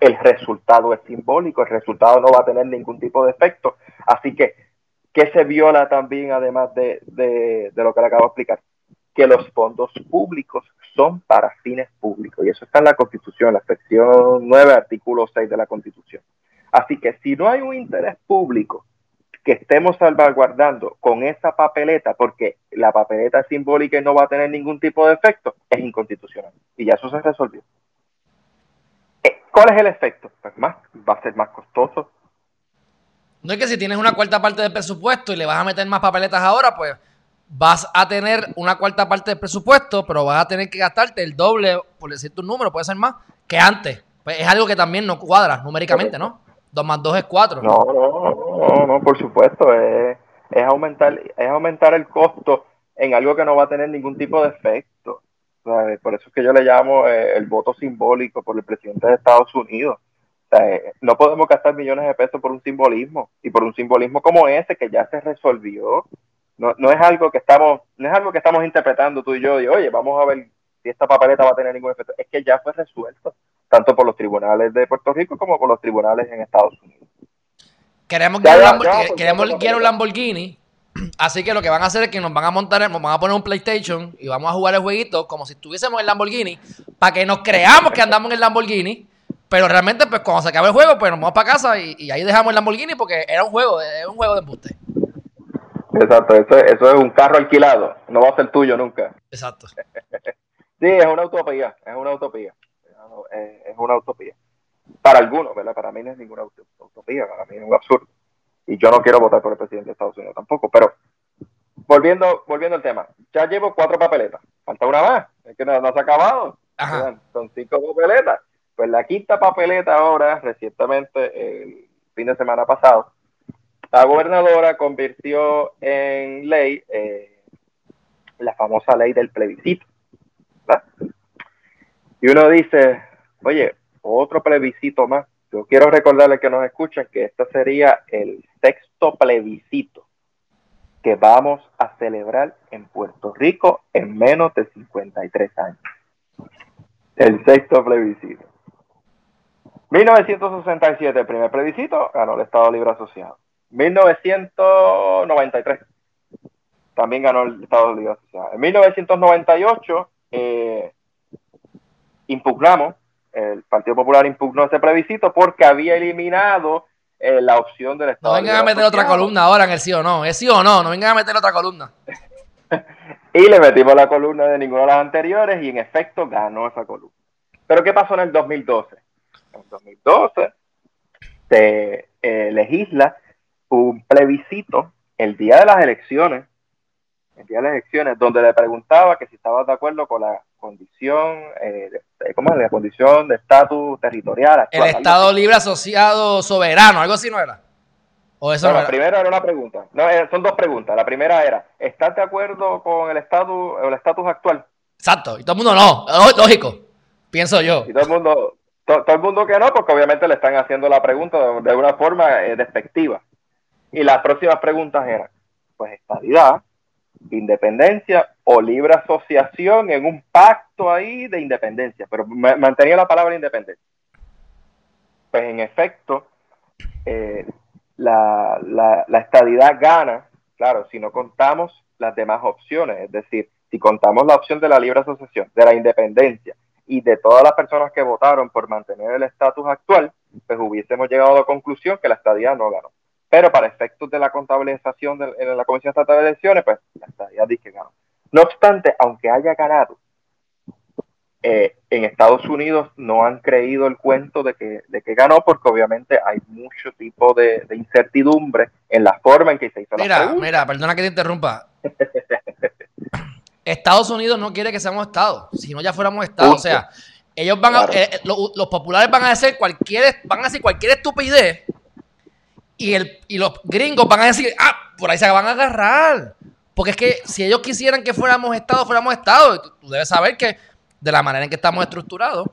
el resultado es simbólico, el resultado no va a tener ningún tipo de efecto. Así que ¿Qué se viola también, además de, de, lo que le acabo de explicar? Que los fondos públicos son para fines públicos. Y eso está en la Constitución, la sección 9, artículo 6 de la Constitución. Así que si no hay un interés público que estemos salvaguardando con esa papeleta, porque la papeleta es simbólica y no va a tener ningún tipo de efecto, es inconstitucional. Y ya eso se resolvió. Eh, ¿Cuál es el efecto? Pues más, va a ser más costoso. No es que si tienes una cuarta parte del presupuesto y le vas a meter más papeletas ahora, pues vas a tener una cuarta parte del presupuesto, pero vas a tener que gastarte el doble, por decir tu número, puede ser más, que antes. Pues es algo que también no cuadra numéricamente, ¿no? 2 más 2 es 4. No, no, no, no, por supuesto. Es, es, aumentar, es aumentar el costo en algo que no va a tener ningún tipo de efecto. Por eso es que yo le llamo eh, el voto simbólico por el presidente de Estados Unidos. Eh, no podemos gastar millones de pesos por un simbolismo y por un simbolismo como ese que ya se resolvió. No, no es algo que estamos, no es algo que estamos interpretando tú y yo y oye, vamos a ver si esta papeleta va a tener ningún efecto. Es que ya fue resuelto tanto por los tribunales de Puerto Rico como por los tribunales en Estados Unidos. Queremos que queremos un Lamborghini, así que lo que van a hacer es que nos van a montar, nos van a poner un PlayStation y vamos a jugar el jueguito como si estuviésemos en Lamborghini, para que nos creamos que andamos en el Lamborghini, pero realmente pues cuando se acabe el juego pues nos vamos para casa y, ahí dejamos el Lamborghini porque era un juego, es un juego de embuste. Exacto, eso, eso es un carro alquilado, no va a ser tuyo nunca. Exacto. sí, es una utopía, es una utopía es, una utopía. Para algunos, ¿verdad? Para mí no es ninguna utopía, para mí es un absurdo. Y yo no quiero votar por el presidente de Estados Unidos tampoco, pero volviendo, volviendo al tema, ya llevo cuatro papeletas, falta una más, es que no, se ha acabado, son cinco papeletas. Pues la quinta papeleta ahora, recientemente, el fin de semana pasado, la gobernadora convirtió en ley eh, la famosa ley del plebiscito. Y uno dice, oye, otro plebiscito más. Yo quiero recordarle que nos escuchan que este sería el sexto plebiscito que vamos a celebrar en Puerto Rico en menos de 53 años. El sexto plebiscito. 1967, el primer plebiscito, ganó el Estado Libre Asociado. 1993, también ganó el Estado Libre Asociado. En 1998, eh, impugnamos, el Partido Popular impugnó ese plebiscito porque había eliminado eh, la opción del Estado. No vengan a meter otra columna ahora en el sí o no. ¿Es sí o no? No vengan a meter otra columna. y le metimos la columna de ninguna de las anteriores y en efecto ganó esa columna. Pero ¿qué pasó en el 2012? En el 2012 se eh, legisla un plebiscito el día de las elecciones, el día de las elecciones, donde le preguntaba que si estaba de acuerdo con la condición, eh, de, ¿cómo es? La condición de estatus territorial. el Estado Libre Asociado Soberano, algo así no era. ¿O eso no, La primera era una pregunta. No, eh, son dos preguntas. La primera era, ¿estás de acuerdo con el estatus el estatus actual? Exacto. Y todo el mundo no. Lógico. Pienso yo. Y todo el mundo, todo el mundo que no, porque obviamente le están haciendo la pregunta de, una forma eh, despectiva. Y las próximas preguntas eran, pues estabilidad, independencia o libre asociación en un pacto ahí de independencia, pero mantenía la palabra independencia. Pues en efecto, eh, la, la, estadidad gana, claro, si no contamos las demás opciones, es decir, si contamos la opción de la libre asociación, de la independencia y de todas las personas que votaron por mantener el estatus actual, pues hubiésemos llegado a la conclusión que la estadía no ganó. Pero para efectos de la contabilización de, en la Comisión Estatal de Elecciones, pues la estadía dice que ganó. No obstante, aunque haya ganado, eh, en Estados Unidos no han creído el cuento de que, de que ganó porque obviamente hay mucho tipo de, incertidumbre en la forma en que se hizo mira, la Mira, perdona que te interrumpa. Estados Unidos no quiere que seamos Estado, si no ya fuéramos Estado. O sea, ellos van a, eh, los, populares van a hacer cualquier, van a hacer cualquier estupidez y, el, y los gringos van a decir, ah, por ahí se van a agarrar. Porque es que si ellos quisieran que fuéramos Estado, fuéramos Estado. Tú, debes saber que de la manera en que estamos estructurados,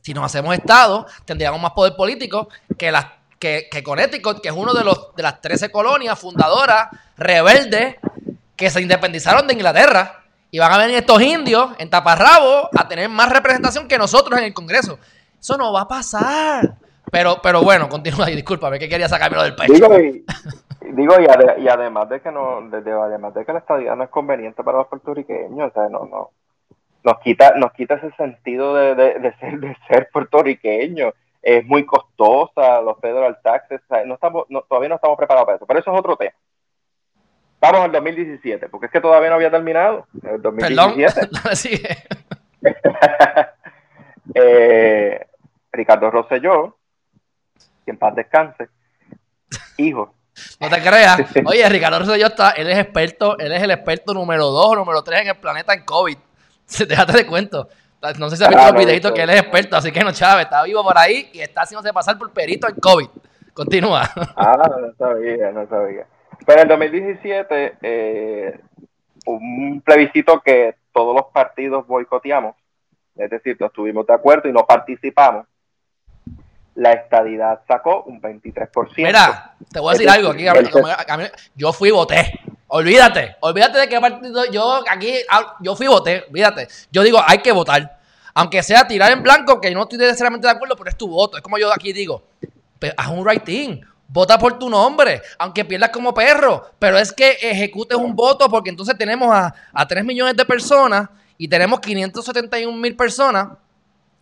si nos hacemos Estado, tendríamos más poder político que, las, que, que Connecticut, que es uno de, los, de las 13 colonias fundadoras, rebeldes, que se independizaron de Inglaterra. Y van a venir estos indios en taparrabo a tener más representación que nosotros en el Congreso. Eso no va a pasar. Pero, pero bueno, continúa ahí, discúlpame, que quería sacármelo del pecho. digo, y, y, además de que no, además de que la estadía no es conveniente para los puertorriqueños, o sea, no, no, nos quita, nos quita ese sentido de, de, ser, de ser puertorriqueño. Es muy costosa, los federal taxes, no estamos, todavía no estamos preparados para eso, pero eso es otro tema. Vamos al 2017, porque es que todavía no había terminado. El 2017. eh, Ricardo Rosselló, que en paz descanse, hijo. No te creas. Oye, Ricardo Rosselló está, él es experto, él es el experto número 2 o número 3 en el planeta en COVID. Déjate de cuento. No sé si has visto los videitos que él es experto, así que no, Chávez, está vivo por ahí y está haciéndose pasar por perito en COVID. Continúa. Ah, no sabía, no sabía. Pero en 2017, eh, un plebiscito que todos los partidos boicoteamos, es decir, no estuvimos de acuerdo y no participamos, la estadidad sacó un 23%. Mira, te voy a decir algo aquí. yo fui y voté. Olvídate, olvídate de qué partido yo aquí, ah, yo fui y voté, olvídate. Yo digo, hay que votar. Aunque sea tirar en blanco, que no estoy necesariamente de acuerdo, pero es tu voto. Es como yo aquí digo, haz un writing. Vota por tu nombre, aunque pierdas como perro. Pero es que ejecutes un voto porque entonces tenemos a, a 3 millones de personas y tenemos 571 mil personas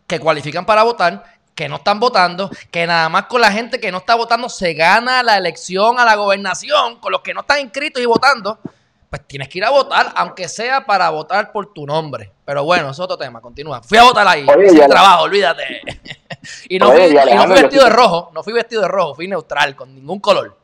que cualifican para votar, que no están votando, que nada más con la gente que no está votando se gana la elección a la gobernación, con los que no están inscritos y votando, pues tienes que ir a votar, aunque sea para votar por tu nombre. Pero bueno, es otro tema, continúa. Fui a votar ahí, sin trabajo, olvídate. y no, fui, vestido de rojo, no fui vestido de rojo, fui neutral, con ningún color.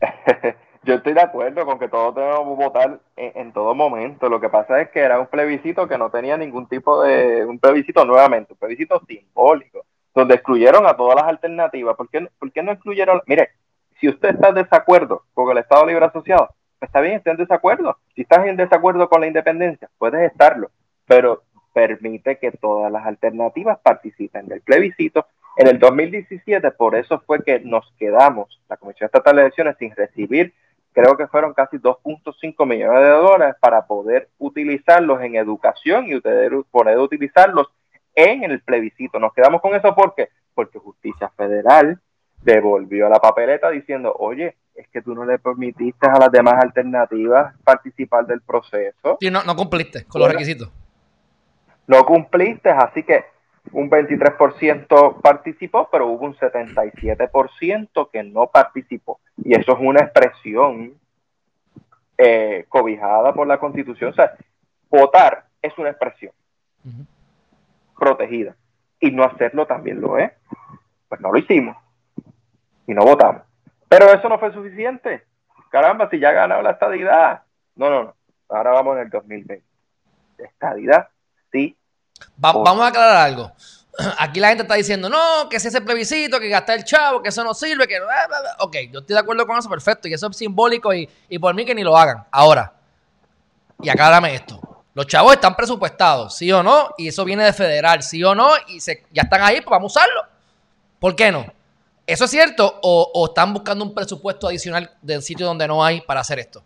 yo estoy de acuerdo con que todos debemos votar en, todo momento. Lo que pasa es que era un plebiscito que no tenía ningún tipo de, un plebiscito nuevamente, un plebiscito simbólico, donde excluyeron a todas las alternativas. ¿Por qué, por qué no excluyeron? Mire, si usted está en desacuerdo con el Estado Libre Asociado, está bien, está en desacuerdo. Si estás en desacuerdo con la independencia, puedes estarlo, pero permite que todas las alternativas participen del plebiscito. En el 2017, por eso fue que nos quedamos, la Comisión Estatal de Elecciones, sin recibir, creo que fueron casi 2.5 millones de dólares para poder utilizarlos en educación y poder utilizarlos en el plebiscito. Nos quedamos con eso porque porque Justicia Federal devolvió la papeleta diciendo, oye, es que tú no le permitiste a las demás alternativas participar del proceso. Sí, no, no cumpliste con los requisitos. No cumpliste, así que un 23% participó, pero hubo un 77% que no participó. Y eso es una expresión eh, cobijada por la Constitución. O sea, votar es una expresión protegida. Y no hacerlo también lo es. Pues no lo hicimos. Y no votamos. Pero eso no fue suficiente. Caramba, si ya ha ganado la estadidad. No, no, no. Ahora vamos en el 2020. Estadidad, sí. vamos a aclarar algo. Aquí la gente está diciendo, no, que es ese plebiscito, que gasta el chavo, que eso no sirve, que... Ok, yo estoy de acuerdo con eso, perfecto. Y eso es simbólico y, por mí que ni lo hagan. Ahora, y aclárame esto. Los chavos están presupuestados, sí o no, y eso viene de federal, sí o no, y se, ya están ahí, pues vamos a usarlo. ¿Por qué no? ¿Eso es cierto o, están buscando un presupuesto adicional del sitio donde no hay para hacer esto?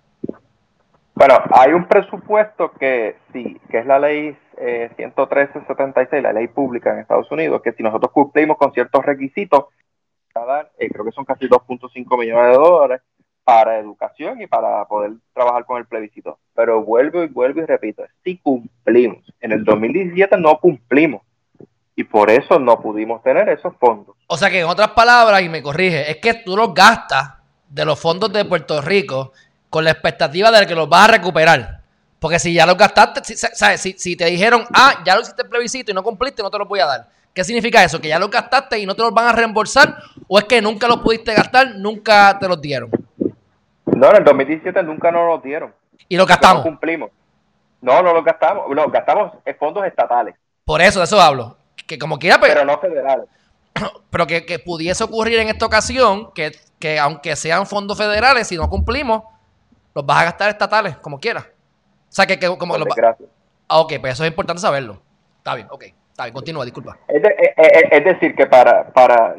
Bueno, hay un presupuesto que sí, que es la ley eh, 113-76, la ley pública en Estados Unidos, que si nosotros cumplimos con ciertos requisitos, eh, creo que son casi 2.5 millones de dólares para educación y para poder trabajar con el plebiscito. Pero vuelvo y vuelvo y repito, si cumplimos. En el 2017 no cumplimos y por eso no pudimos tener esos fondos. O sea que en otras palabras, y me corrige, es que tú los gastas de los fondos de Puerto Rico con la expectativa de que los vas a recuperar. Porque si ya los gastaste, si, si, te dijeron, ah, ya lo hiciste el plebiscito y no cumpliste, no te los voy a dar. ¿Qué significa eso? ¿Que ya los gastaste y no te los van a reembolsar? ¿O es que nunca los pudiste gastar, nunca te los dieron? No, en el 2017 nunca nos los dieron. ¿Y los gastamos? No cumplimos. No, no los gastamos. No, gastamos fondos estatales. Por eso, de eso hablo que como quiera, pero, pero no federales. Pero que, pudiese ocurrir en esta ocasión, que, que aunque sean fondos federales, si no cumplimos, los vas a gastar estatales, como quiera. O sea, que, como los Gracias. Ah, ok, pues eso es importante saberlo. Está bien, ok. Está bien, continúa, disculpa. Es, eh, eh, eh, decir, que para, para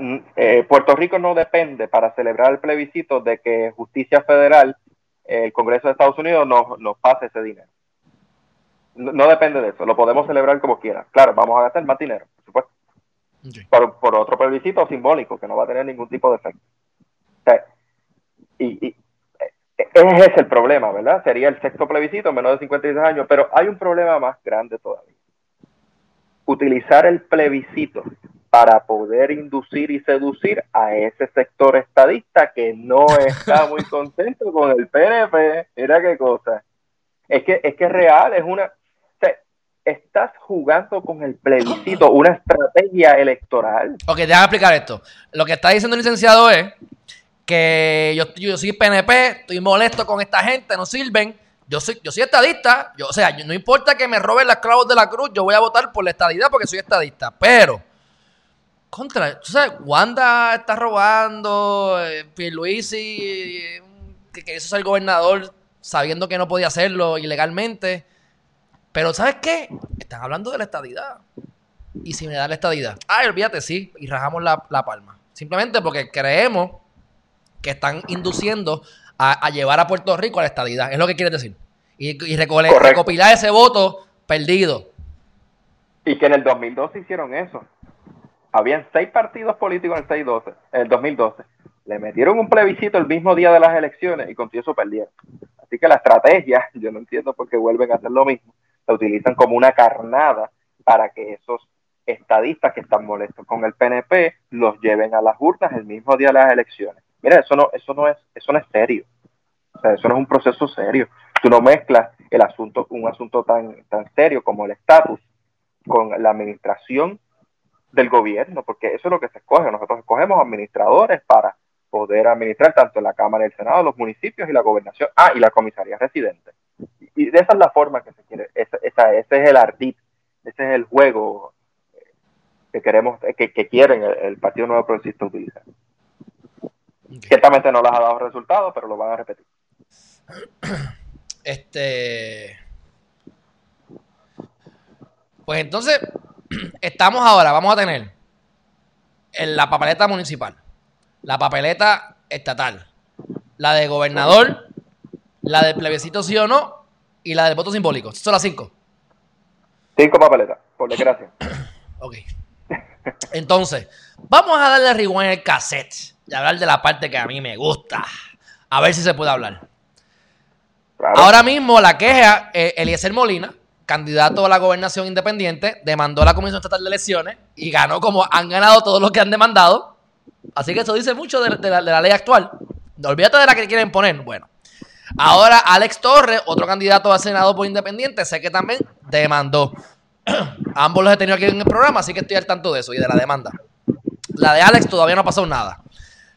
Puerto Rico no depende para celebrar el plebiscito de que Justicia Federal, el Congreso de Estados Unidos, nos, nos pase ese dinero no, depende de eso, lo podemos celebrar como quiera. Claro, vamos a gastar más dinero, por supuesto. Por, otro plebiscito simbólico que no va a tener ningún tipo de efecto. y, ese es el problema, ¿verdad? Sería el sexto plebiscito, menos de 56 años, pero hay un problema más grande todavía. Utilizar el plebiscito para poder inducir y seducir a ese sector estadista que no está muy contento con el PNP. Mira qué cosa. Es que es que es real, es una estás jugando con el plebiscito, una estrategia electoral. Ok, déjame explicar esto. Lo que está diciendo el licenciado es que yo, yo soy PNP, estoy molesto con esta gente, no sirven. Yo soy, yo soy estadista, yo, o sea, no importa que me roben las clavos de la cruz, yo voy a votar por la estadidad porque soy estadista. Pero, contra, tú sabes, Wanda está robando, eh, Pierluisi, eh, que, es el gobernador sabiendo que no podía hacerlo ilegalmente. Pero ¿sabes qué? Están hablando de la estadidad. Y si me da la estadidad. Ay, olvídate, sí. Y rajamos la, palma. Simplemente porque creemos que están induciendo a, llevar a Puerto Rico a la estadidad. Es lo que quieres decir. Y, recopilar ese voto perdido. Y que en el 2012 hicieron eso. Habían seis partidos políticos en el, 612, en el 2012. Le metieron un plebiscito el mismo día de las elecciones y con eso perdieron. Así que la estrategia, yo no entiendo por qué vuelven a hacer lo mismo la utilizan como una carnada para que esos estadistas que están molestos con el PNP los lleven a las urnas el mismo día de las elecciones. Mira, eso no, eso no es, eso no es serio. O sea, eso no es un proceso serio. Tú no mezclas el asunto, un asunto tan, tan serio como el estatus con la administración del gobierno, porque eso es lo que se escoge. Nosotros escogemos administradores para poder administrar tanto la Cámara y el Senado, los municipios y la gobernación, ah, y la comisaría residente y esa es la forma que se quiere, esa, ese es el ardid, ese es el juego que queremos, que, que quieren el, Partido Nuevo Progresista utilizar. Ciertamente no les ha dado resultados, pero lo van a repetir. Este. Pues entonces, estamos ahora, vamos a tener en la papeleta municipal, la papeleta estatal, la de gobernador, la de plebiscito sí o no y la del voto simbólico. Son las cinco. Cinco papeletas, por desgracia. ok. Entonces, vamos a darle rewind el cassette y hablar de la parte que a mí me gusta. A ver si se puede hablar. Ahora mismo la queja, eh, Eliezer Molina, candidato a la gobernación independiente, demandó a la Comisión Estatal de Elecciones y ganó como han ganado todos los que han demandado. Así que eso dice mucho de, la, de la ley actual. Olvídate de la que quieren poner. Bueno, Ahora, Alex Torres, otro candidato a Senado por Independiente, sé que también demandó. Ambos los he tenido aquí en el programa, así que estoy al tanto de eso y de la demanda. La de Alex todavía no ha pasado nada.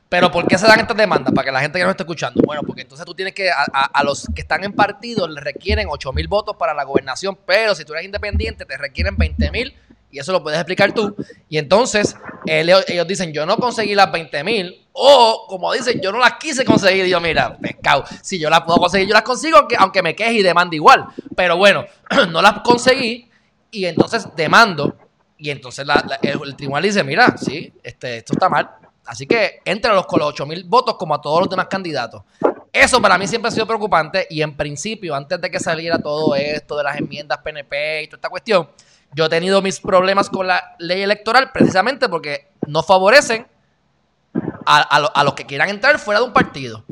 Pero ¿por qué se dan estas demandas? Para que la gente que no esté escuchando. Bueno, porque entonces tú tienes que, a, los que están en partido les requieren 8 mil votos para la gobernación, pero si tú eres independiente te requieren 20 mil y eso lo puedes explicar tú. Y entonces ellos, dicen, yo no conseguí las 20 mil, o como dicen, yo no las quise conseguir. Y yo, mira, pescado, si yo las puedo conseguir, yo las consigo, aunque, aunque me queje y demande igual. Pero bueno, no las conseguí y entonces demando. Y entonces el, tribunal dice, mira, sí, este, esto está mal. Así que entre los, con los 8 mil votos como a todos los demás candidatos. Eso para mí siempre ha sido preocupante y en principio, antes de que saliera todo esto de las enmiendas PNP y toda esta cuestión, yo he tenido mis problemas con la ley electoral precisamente porque no favorecen a, los que quieran entrar fuera de un partido.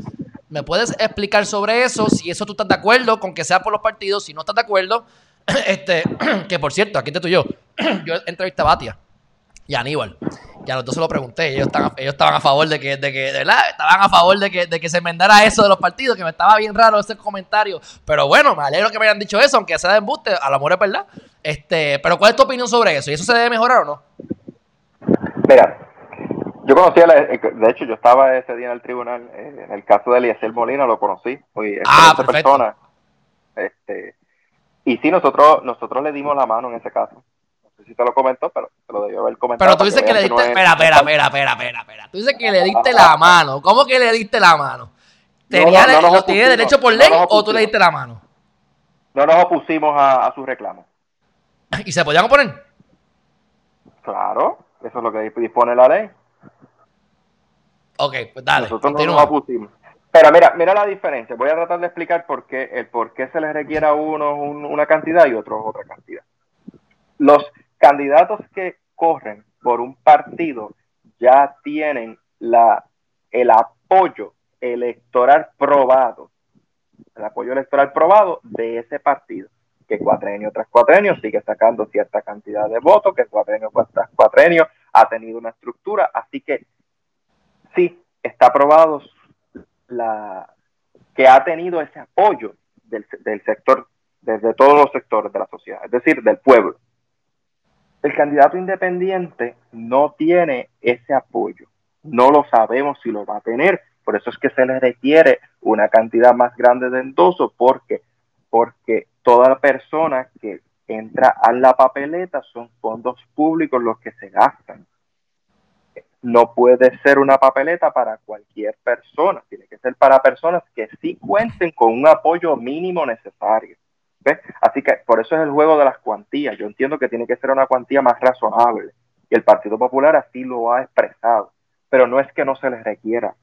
¿Me puedes explicar sobre eso? Si eso tú estás de acuerdo con que sea por los partidos, si no estás de acuerdo, este, que por cierto, aquí te estoy yo. yo entrevisté a Batia y a Aníbal. Y a los dos se lo pregunté. Ellos estaban, ellos estaban a favor de que, de que, de verdad, estaban a favor de que, de que se enmendara eso de los partidos, que me estaba bien raro ese comentario. Pero bueno, me alegro que me hayan dicho eso, aunque sea de embuste, a lo mejor es verdad. Este, pero ¿cuál es tu opinión sobre eso? ¿Y eso se debe mejorar o no? Mira, yo conocí, a de hecho, yo estaba ese día en el tribunal, eh, en el caso de Eliezer Molina, lo conocí. Ah, perfecto. persona. Este, y sí, nosotros, nosotros le dimos la mano en ese caso. No sé si te lo comentó, pero te lo debió haber comentado. Pero tú dices que, le diste. espera, espera, espera, espera, espera, espera. Tú dices que le diste la mano. ¿Cómo que le diste la mano? ¿Tenía no, ¿Tiene derecho por ley o tú le diste la mano? No nos opusimos a, a sus reclamos. ¿Y se podían oponer? Claro, eso es lo que dispone la ley. Ok, pues dale. Nosotros no nos opusimos. Pero mira, mira la diferencia. Voy a tratar de explicar por qué, el por qué se les requiere a uno una cantidad y otros otra cantidad. Los candidatos que corren por un partido ya tienen la, el apoyo electoral probado el apoyo electoral probado de ese partido, que cuatrenio tras cuatrenio sigue sacando cierta cantidad de votos, que cuatrenio tras cuatrenio ha tenido una estructura, así que sí, está probado la, que ha tenido ese apoyo del, del sector, desde todos los sectores de la sociedad, es decir, del pueblo. El candidato independiente no tiene ese apoyo. No lo sabemos si lo va a tener. Por eso es que se le requiere una cantidad más grande de endoso, porque, porque toda persona que entra a la papeleta son fondos públicos los que se gastan. No puede ser una papeleta para cualquier persona, tiene que ser para personas que sí cuenten con un apoyo mínimo necesario. Así que por eso es el juego de las cuantías. Yo entiendo que tiene que ser una cuantía más razonable. Y el Partido Popular así lo ha expresado. Pero no es que no se les requiera.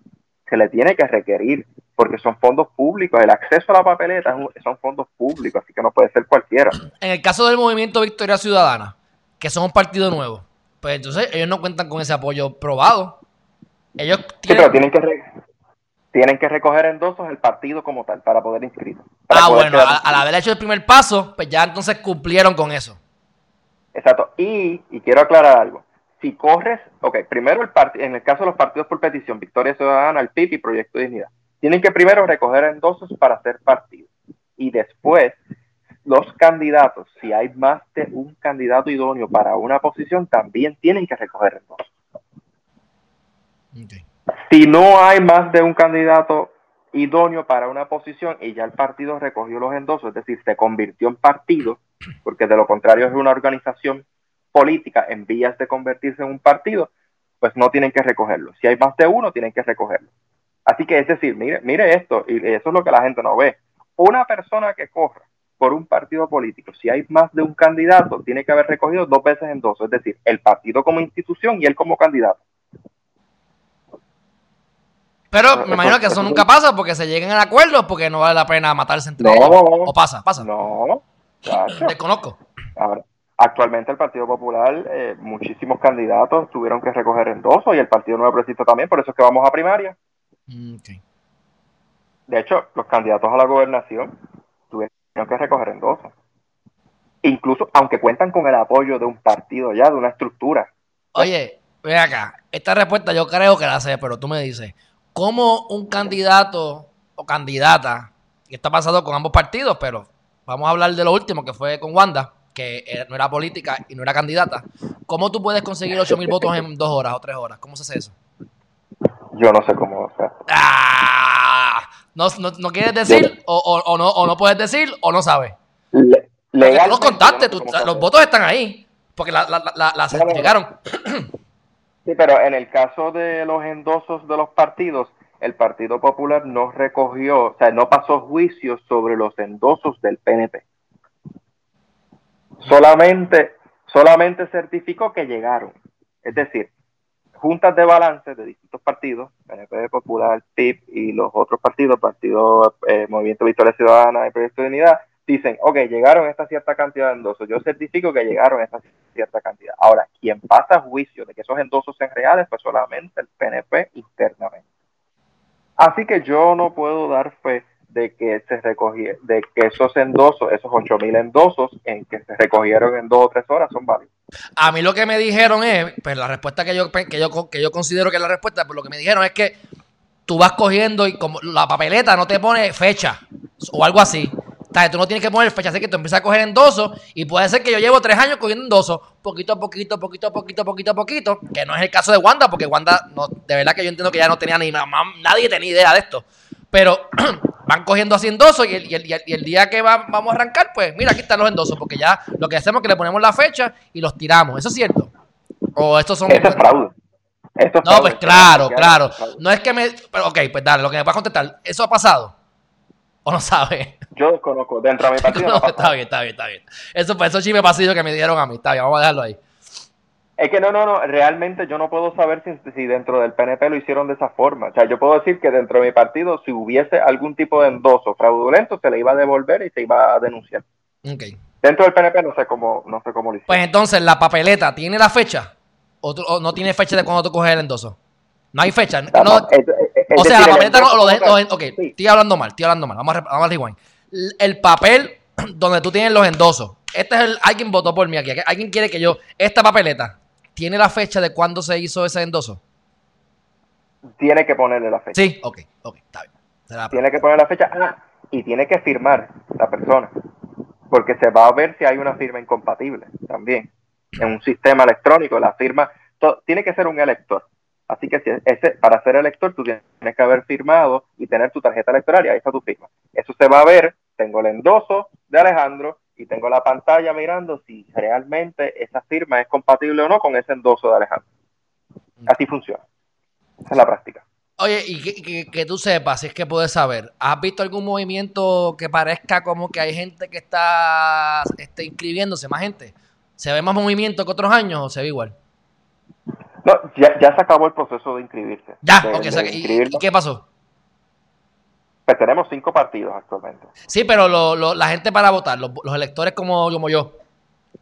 Se le tiene que requerir porque son fondos públicos. El acceso a la papeleta son fondos públicos, así que no puede ser cualquiera. En el caso del movimiento Victoria Ciudadana, que son un partido nuevo, pues entonces ellos no cuentan con ese apoyo probado. Ellos Sí, pero tienen que, tienen que recoger endosos el partido como tal para poder inscribir. ah, bueno, al haber hecho el primer paso, pues ya entonces cumplieron con eso. Exacto. Y, y quiero aclarar algo. Si corres, ok, primero el en el caso de los partidos por petición, Victoria Ciudadana, el PIB y Proyecto de Dignidad, tienen que primero recoger endosos para ser partido. Y después, los candidatos, si hay más de un candidato idóneo para una posición, también tienen que recoger. Okay. Si no hay más de un candidato idóneo para una posición y ya el partido recogió los endosos, es decir, se convirtió en partido, porque de lo contrario es una organización política en vías de convertirse en un partido, pues no tienen que recogerlo. Si hay más de uno, tienen que recogerlo. Así que es decir, mire, mire esto, y eso es lo que la gente no ve. Una persona que corra por un partido político, si hay más de un candidato, tiene que haber recogido dos veces endosos, es decir, el partido como institución y él como candidato. Pero me imagino que eso nunca pasa porque se lleguen a acuerdos porque no vale la pena matarse entre ellos. ¿O pasa? ¿Pasa? No. Desconozco. Ahora, actualmente el Partido Popular, eh, muchísimos candidatos tuvieron que recoger endosos y el Partido Nuevo Progresista también, por eso es que vamos a primaria. Mm, de hecho, los candidatos a la gobernación tuvieron que recoger endosos. Incluso, aunque cuentan con el apoyo de un partido ya, de una estructura. Oye, ve acá, esta respuesta yo creo que la sé, pero tú me dices, cómo un candidato o candidata, y está pasado con ambos partidos, pero vamos a hablar de lo último, que fue con Wanda, que no era política y no era candidata, ¿cómo tú puedes conseguir 8 mil votos en dos horas o tres horas? ¿Cómo se hace eso? Yo no sé cómo. O sea. ah, ¿no, no, quieres decir o, o, no, o no puedes decir o no sabes? Le, tú los contaste, los votos están ahí, porque la, la, la, la certificaron. Sí, pero en el caso de los endosos de los partidos, el Partido Popular no recogió, o sea, no pasó juicio sobre los endosos del PNP. Solamente, solamente certificó que llegaron. Es decir, juntas de balance de distintos partidos, PNP Popular, PIP y los otros partidos, Partido eh, Movimiento Victoria Ciudadana y Proyecto de Unidad, dicen, ok, llegaron esta cierta cantidad de endosos, yo certifico que llegaron esta cierta cantidad. Ahora, quien pasa juicio de que esos endosos sean reales, pues solamente el PNP internamente. Así que yo no puedo dar fe de que se recogieron, de que esos endosos, esos 8000 endosos en que se recogieron en dos o tres horas son válidos. A mí lo que me dijeron es, pues la respuesta que yo, que yo, que yo considero que es la respuesta, pues lo que me dijeron es que tú vas cogiendo y como la papeleta no te pone fecha o algo así. Tú no tienes que poner fecha, así que tú empiezas a coger endosos y puede ser que yo llevo tres años cogiendo endosos, poquito a poquito, poquito a poquito, poquito a poquito, que no es el caso de Wanda, porque Wanda, no, de verdad que yo entiendo que ya no tenía ni nadie tenía idea de esto, pero van cogiendo así endosos y el, día que vamos a arrancar, pues mira, aquí están los endosos, porque ya lo que hacemos es que le ponemos la fecha y los tiramos, ¿eso es cierto? O estos son... Esto es fraude. no, pues claro, claro. No es que me... Pero, ok, pues dale, lo que me puedas contestar, ¿eso ha pasado? ¿O no sabe? Yo desconozco. Dentro de mi partido no, Está bien, está bien, está bien. Eso fue esos chismes pasillos que me dieron a mí. Está bien, vamos a dejarlo ahí. Es que no, no, no. Realmente yo no puedo saber si, si, dentro del PNP lo hicieron de esa forma. O sea, yo puedo decir que dentro de mi partido, si hubiese algún tipo de endoso fraudulento, se le iba a devolver y se iba a denunciar. Okay. Dentro del PNP no sé cómo, no sé cómo lo hicieron. Pues entonces, ¿la papeleta tiene la fecha? ¿O, no tiene fecha de cuando tú coges el endoso? No hay fecha. No, o sea, la papeleta no lo dejan. Ok, estoy hablando mal, estoy hablando mal. Vamos a, vamos a rewind. El papel donde tú tienes los endosos. Este es el. Alguien votó por mí aquí. Alguien quiere que yo. Esta papeleta, ¿tiene la fecha de cuándo se hizo ese endoso? Tiene que ponerle la fecha. Sí, ok, ok, está bien. Tiene que poner la fecha. Ah, y tiene que firmar la persona. Porque se va a ver si hay una firma incompatible también. En un sistema electrónico, la firma. tiene que ser un elector. Así que si ese, para ser elector tú tienes que haber firmado y tener tu tarjeta electoral y ahí está tu firma. Eso se va a ver, tengo el endoso de Alejandro y tengo la pantalla mirando si realmente esa firma es compatible o no con ese endoso de Alejandro. Mm. Así funciona. Esa es la práctica. Oye, y que, tú sepas, si es que puedes saber, ¿has visto algún movimiento que parezca como que hay gente que está este, inscribiéndose, más gente? ¿Se ve más movimiento que otros años o se ve igual? No, ya, ya se acabó el proceso de inscribirse. Ya, ¿Y, qué pasó? Pues tenemos cinco partidos actualmente. Sí, pero la gente para votar, los, electores como, como yo,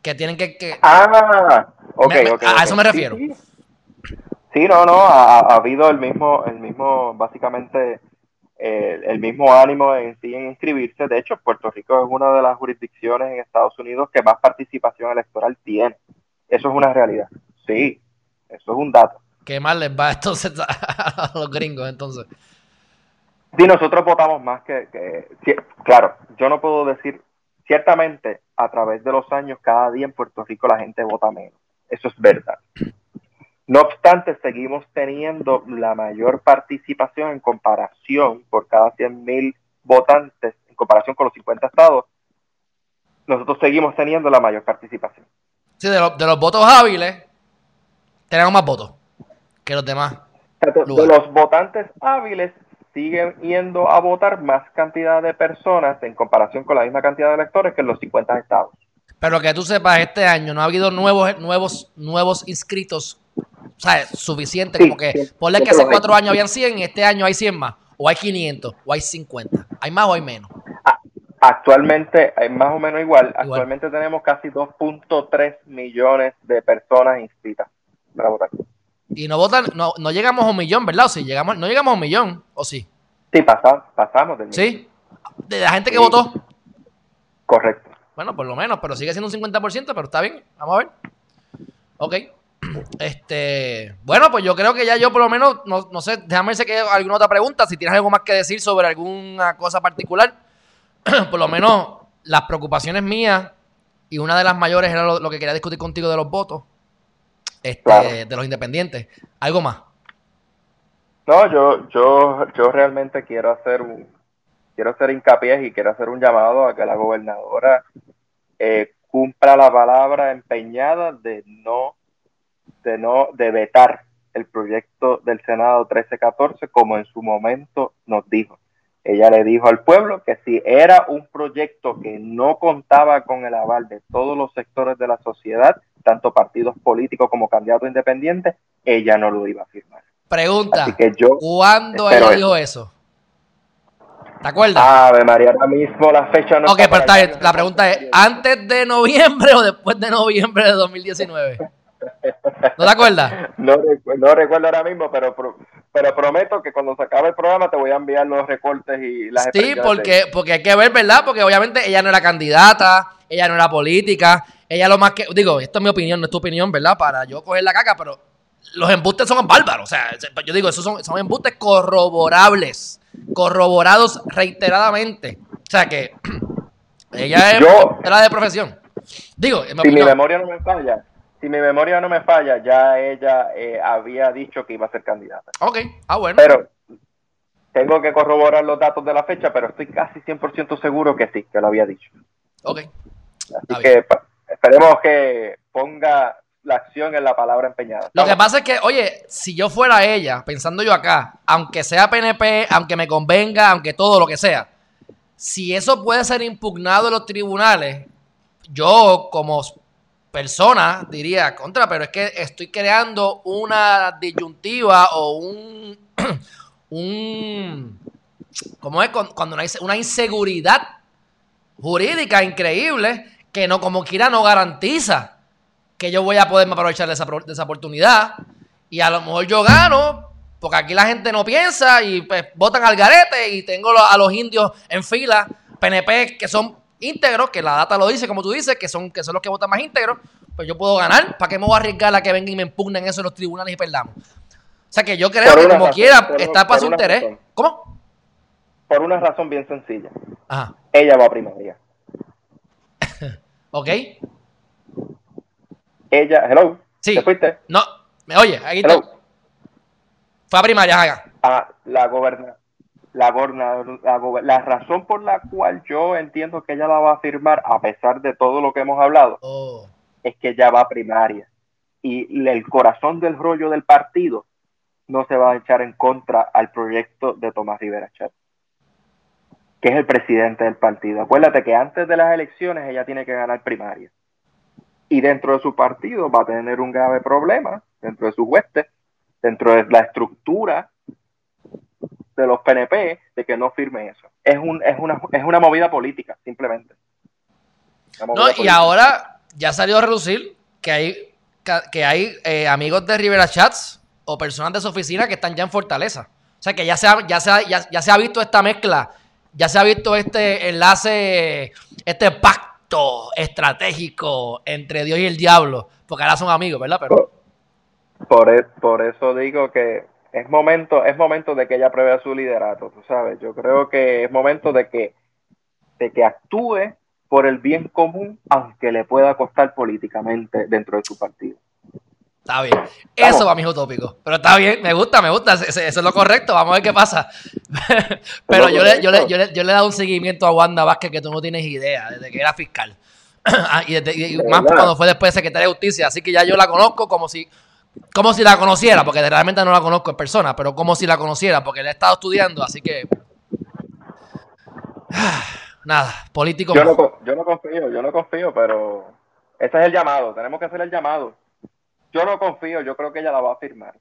que tienen que... ah, ok, ok. A eso me refiero. Sí, no, no, ha, habido el mismo, el mismo, básicamente, eh, el mismo ánimo en sí en inscribirse. De hecho, Puerto Rico es una de las jurisdicciones en Estados Unidos que más participación electoral tiene. Eso es una realidad. Sí, eso es un dato. ¿Qué mal les va entonces a los gringos entonces? Sí, nosotros votamos más que, Claro, yo no puedo decir... Ciertamente, a través de los años, cada día en Puerto Rico la gente vota menos. Eso es verdad. No obstante, seguimos teniendo la mayor participación en comparación por cada 100.000 votantes, en comparación con los 50 estados, nosotros seguimos teniendo la mayor participación. Sí, de, de los votos hábiles, tenemos más votos que los demás. De los votantes hábiles siguen yendo a votar más cantidad de personas en comparación con la misma cantidad de electores que en los 50 estados. Pero que tú sepas, este año no ha habido nuevos, nuevos, nuevos inscritos, o sea, suficiente, como que, ponle que hace cuatro años habían 100 y este año hay 100 más, o hay 500, o hay 50, hay más o hay menos. Actualmente, es más o menos igual, igual. actualmente tenemos casi 2.3 millones de personas inscritas para votar. Y no votan, no, no llegamos a un millón, ¿verdad? O sí, llegamos, no llegamos a un millón, ¿o sí? Sí, pasamos, pasamos del ¿Sí? ¿De la gente que votó? Correcto. Bueno, por lo menos, pero sigue siendo un 50%, pero está bien. Vamos a ver. Ok. Este, bueno, pues yo creo que ya yo por lo menos, no, no sé, déjame ver si hay alguna otra pregunta, si tienes algo más que decir sobre alguna cosa particular, por lo menos las preocupaciones mías y una de las mayores era lo que quería discutir contigo de los votos, este, de los independientes. ¿Algo más? No, yo, yo, yo realmente quiero hacer un, quiero hacer hincapié y quiero hacer un llamado a que la gobernadora eh, cumpla la palabra empeñada de no, de no, de vetar el proyecto del Senado 1314 como en su momento nos dijo. Ella le dijo al pueblo que si era un proyecto que no contaba con el aval de todos los sectores de la sociedad, tanto partidos políticos como candidatos independientes, ella no lo iba a firmar. Pregunta, ¿cuándo ella dijo eso? ¿Te acuerdas? Ave María, ahora mismo la fecha no Ok, pero está bien. La pregunta es, ¿antes de noviembre o después de noviembre de 2019? ¿No te acuerdas? No, no recuerdo ahora mismo, pero, pero prometo que cuando se acabe el programa te voy a enviar los recortes y las Sí, porque, porque hay que ver, ¿verdad? Porque obviamente ella no era candidata, ella no era política, ella lo más que... Digo, esto es mi opinión, no es tu opinión, ¿verdad? Para yo coger la caca, pero los embustes son bárbaros. O sea, yo digo, esos son, son embustes corroborables, corroborados reiteradamente. O sea que ella es la de profesión. Digo, si mi memoria no me falla, si mi memoria no me falla, ya ella eh, había dicho que iba a ser candidata. Ok, ah, bueno. Pero tengo que corroborar los datos de la fecha, pero estoy casi 100% seguro que sí, que lo había dicho. Ok. Así que esperemos que ponga la acción en la palabra empeñada. Lo que pasa es que, oye, si yo fuera ella, pensando yo acá, aunque sea PNP, aunque me convenga, aunque todo lo que sea, si eso puede ser impugnado en los tribunales, yo como persona diría contra, pero es que estoy creando una disyuntiva o un, un ¿cómo es? Cuando hay una inseguridad jurídica increíble que no como quiera no garantiza que yo voy a poderme aprovechar de esa, oportunidad. Y a lo mejor yo gano Porque aquí la gente no piensa y pues votan al garete y tengo a los indios en fila, PNP que son íntegros, que la data lo dice, como tú dices, que son, que son los que votan más íntegros, pues yo puedo ganar. ¿Para qué me voy a arriesgar a que vengan y me impugnen eso en los tribunales y perdamos? O sea que yo creo que como quiera está para su interés. ¿Cómo? Por una razón bien sencilla. Ajá. Ella va a primaria. ok. Ella, hello. Sí. ¿Te fuiste? No. Me oye, aquí está. Fue a primaria, Ah, la goberna la, la, la, razón por la cual yo entiendo que ella la va a firmar, a pesar de todo lo que hemos hablado, oh. es que ella va a primaria. Y el corazón del rollo del partido no se va a echar en contra al proyecto de Tomás Rivera Chat, que es el presidente del partido. Acuérdate que antes de las elecciones ella tiene que ganar primaria. Y dentro de su partido va a tener un grave problema, dentro de su hueste, dentro de la estructura de los PNP de que no firme eso. Es, un, es, una, es una movida política, simplemente. No, y ahora ya salió a reducir que hay, que hay eh, amigos de Rivera Chats o personas de su oficina que están ya en Fortaleza. O sea que ya se ha, ya se ya, se ha visto esta mezcla, ya se ha visto este enlace, este pacto estratégico entre Dios y el diablo, porque ahora son amigos, ¿verdad? Pero... Por, e, por eso digo que es momento, es momento de que ella pruebe su liderato, tú sabes. Yo creo que es momento de que, de que actúe por el bien común, aunque le pueda costar políticamente dentro de su partido. Está bien. Eso va a mis utópicos. Pero está bien, me gusta, me gusta. Eso, es lo correcto. Vamos a ver qué pasa. Pero yo le, yo, le, yo, le, yo le he dado un seguimiento a Wanda Vázquez que tú no tienes idea, desde que era fiscal. Ah, y, más cuando fue después de secretaria de justicia. Así que ya yo la conozco como si como si la conociera, porque realmente no la conozco en persona, pero como si la conociera, porque la he estado estudiando, así que. Nada, político. Yo no, yo no confío, yo no confío, pero ese es el llamado, tenemos que hacer el llamado. Yo no confío, yo creo que ella la va a firmar.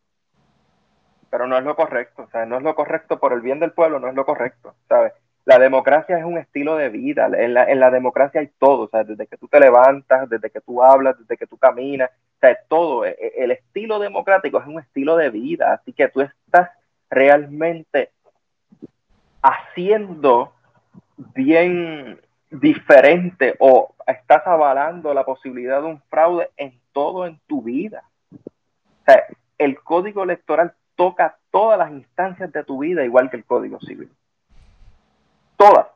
Pero no es lo correcto, o sea, no es lo correcto por el bien del pueblo, no es lo correcto, ¿sabes? La democracia es un estilo de vida, en la, en la democracia hay todo, o sea, desde que tú te levantas, desde que tú hablas, desde que tú caminas, o sea, todo, e, e, el estilo democrático es un estilo de vida, así que tú estás realmente haciendo bien diferente o estás avalando la posibilidad de un fraude en todo en tu vida. O sea, el código electoral toca todas las instancias de tu vida igual que el código civil. Todas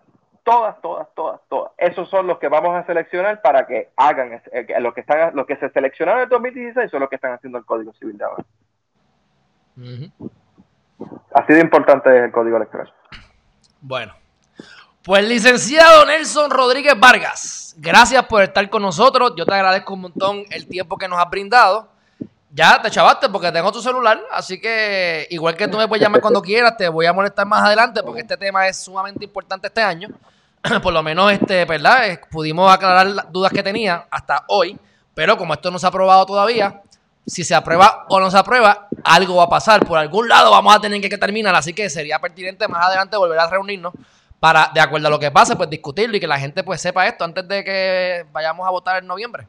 todas, todas, todas, todas. Esos son los que vamos a seleccionar para que hagan, eh, los que están, los que se seleccionaron en el 2016 son los que están haciendo el Código Civil de ahora. Así de importante es el Código Electoral. Bueno, pues licenciado Nelson Rodríguez Vargas, gracias por estar con nosotros. Yo te agradezco un montón el tiempo que nos has brindado. Ya te chavaste porque tengo tu celular, así que igual que tú me puedes llamar cuando quieras, te voy a molestar más adelante porque este tema es sumamente importante este año. por lo menos, este, ¿verdad? Pudimos aclarar las dudas que tenía hasta hoy, pero como esto no se ha aprobado todavía, si se aprueba o no se aprueba, algo va a pasar. Por algún lado vamos a tener que, terminar, así que sería pertinente más adelante volver a reunirnos para, de acuerdo a lo que pase, pues discutirlo y que la gente pues sepa esto antes de que vayamos a votar en noviembre.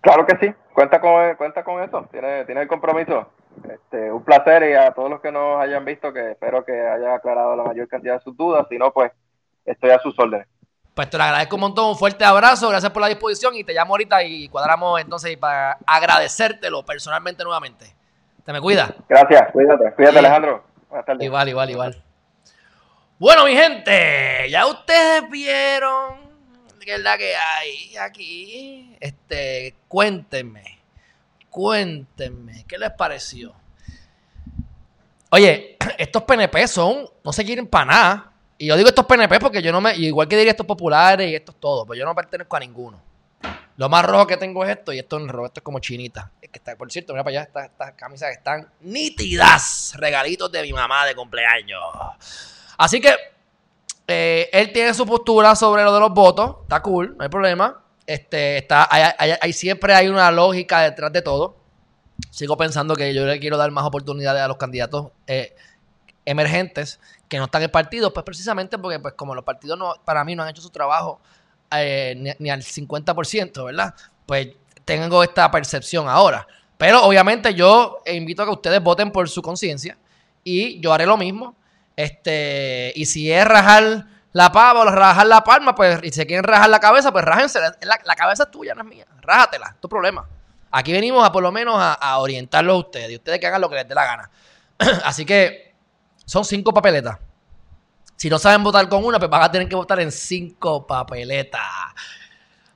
Claro que sí, cuenta con, cuenta con eso, tiene, tiene el compromiso. Este, un placer y a todos los que nos hayan visto, que espero que haya aclarado la mayor cantidad de sus dudas, si no, pues estoy a sus órdenes. Pues te lo agradezco un montón, un fuerte abrazo, gracias por la disposición y te llamo ahorita y cuadramos entonces para agradecértelo personalmente nuevamente. ¿Te me cuida? Gracias, cuídate, cuídate Alejandro. Igual, igual, igual. Bueno, mi gente, ya ustedes vieron que es la que hay aquí. Este, cuéntenme, cuéntenme, ¿qué les pareció? Oye, estos PNP son, no se quieren para nada. Y yo digo estos PNP porque yo no me. Igual que diría estos populares y estos todos, pues yo no pertenezco a ninguno. Lo más rojo que tengo es esto y esto en rojo, esto es como chinita. Es que está, por cierto, mira para allá, estas, camisas están nítidas. Regalitos de mi mamá de cumpleaños. Así que eh, él tiene su postura sobre lo de los votos. Está cool, no hay problema. Este, está, hay, siempre hay una lógica detrás de todo. Sigo pensando que yo le quiero dar más oportunidades a los candidatos eh, emergentes que no están en partido, pues precisamente porque pues como los partidos no, para mí no han hecho su trabajo eh, ni, al 50%, ¿verdad? Pues tengo esta percepción ahora. Pero obviamente yo invito a que ustedes voten por su conciencia y yo haré lo mismo. Este, y si es rajar la pava o rajar la palma, pues, y si quieren rajar la cabeza, pues rájense. La, cabeza es tuya, no es mía. Rájatela, tu problema. Aquí venimos a por lo menos a, orientarlos a ustedes y ustedes que hagan lo que les dé la gana. Así que son cinco papeletas. Si no saben votar con una, pues van a tener que votar en cinco papeletas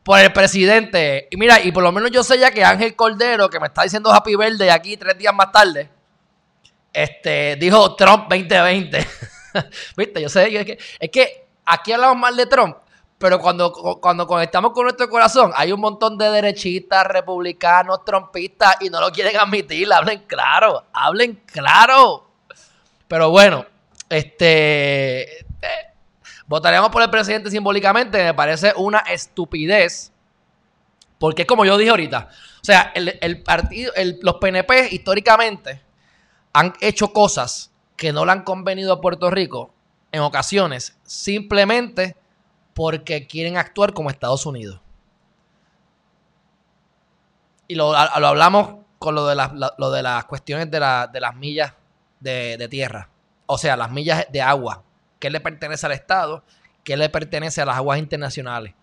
por el presidente. Y mira, y por lo menos yo sé ya que Ángel Cordero, que me está diciendo Happy Verde aquí tres días más tarde, este, dijo Trump 2020. Viste, yo sé, es que, es que aquí hablamos mal de Trump, pero cuando, cuando conectamos con nuestro corazón, hay un montón de derechistas, republicanos, trompistas, y no lo quieren admitir. Hablen claro, hablen claro. Pero bueno, este. Eh, votaríamos por el presidente simbólicamente, me parece una estupidez. Porque es como yo dije ahorita. O sea, el, partido, los PNP históricamente han hecho cosas que no le han convenido a Puerto Rico en ocasiones simplemente porque quieren actuar como Estados Unidos. Y lo, hablamos con lo de, las, lo de las cuestiones de, las millas de, tierra. O sea, las millas de agua. ¿Qué le pertenece al Estado? ¿Qué le pertenece a las aguas internacionales?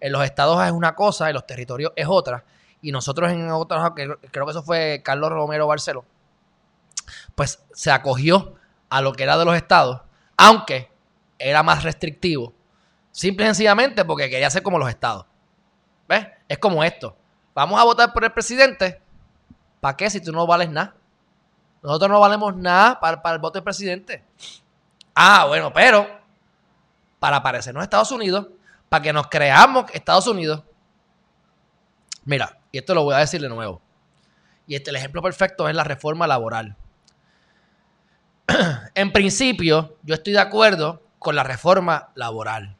En los estados es una cosa, en los territorios es otra. Y nosotros en otros, creo que eso fue Carlos Romero Barceló, pues se acogió a lo que era de los estados, aunque era más restrictivo, simple y sencillamente porque quería ser como los estados. ¿Ves? Es como esto. Vamos a votar por el presidente. ¿Para qué si tú no vales nada? Nosotros no valemos nada para, el voto del presidente. Ah, bueno, pero para parecernos a Estados Unidos, para que nos creamos Estados Unidos. Mira, y esto lo voy a decir de nuevo. Y este, el ejemplo perfecto es la reforma laboral. en principio, yo estoy de acuerdo con la reforma laboral.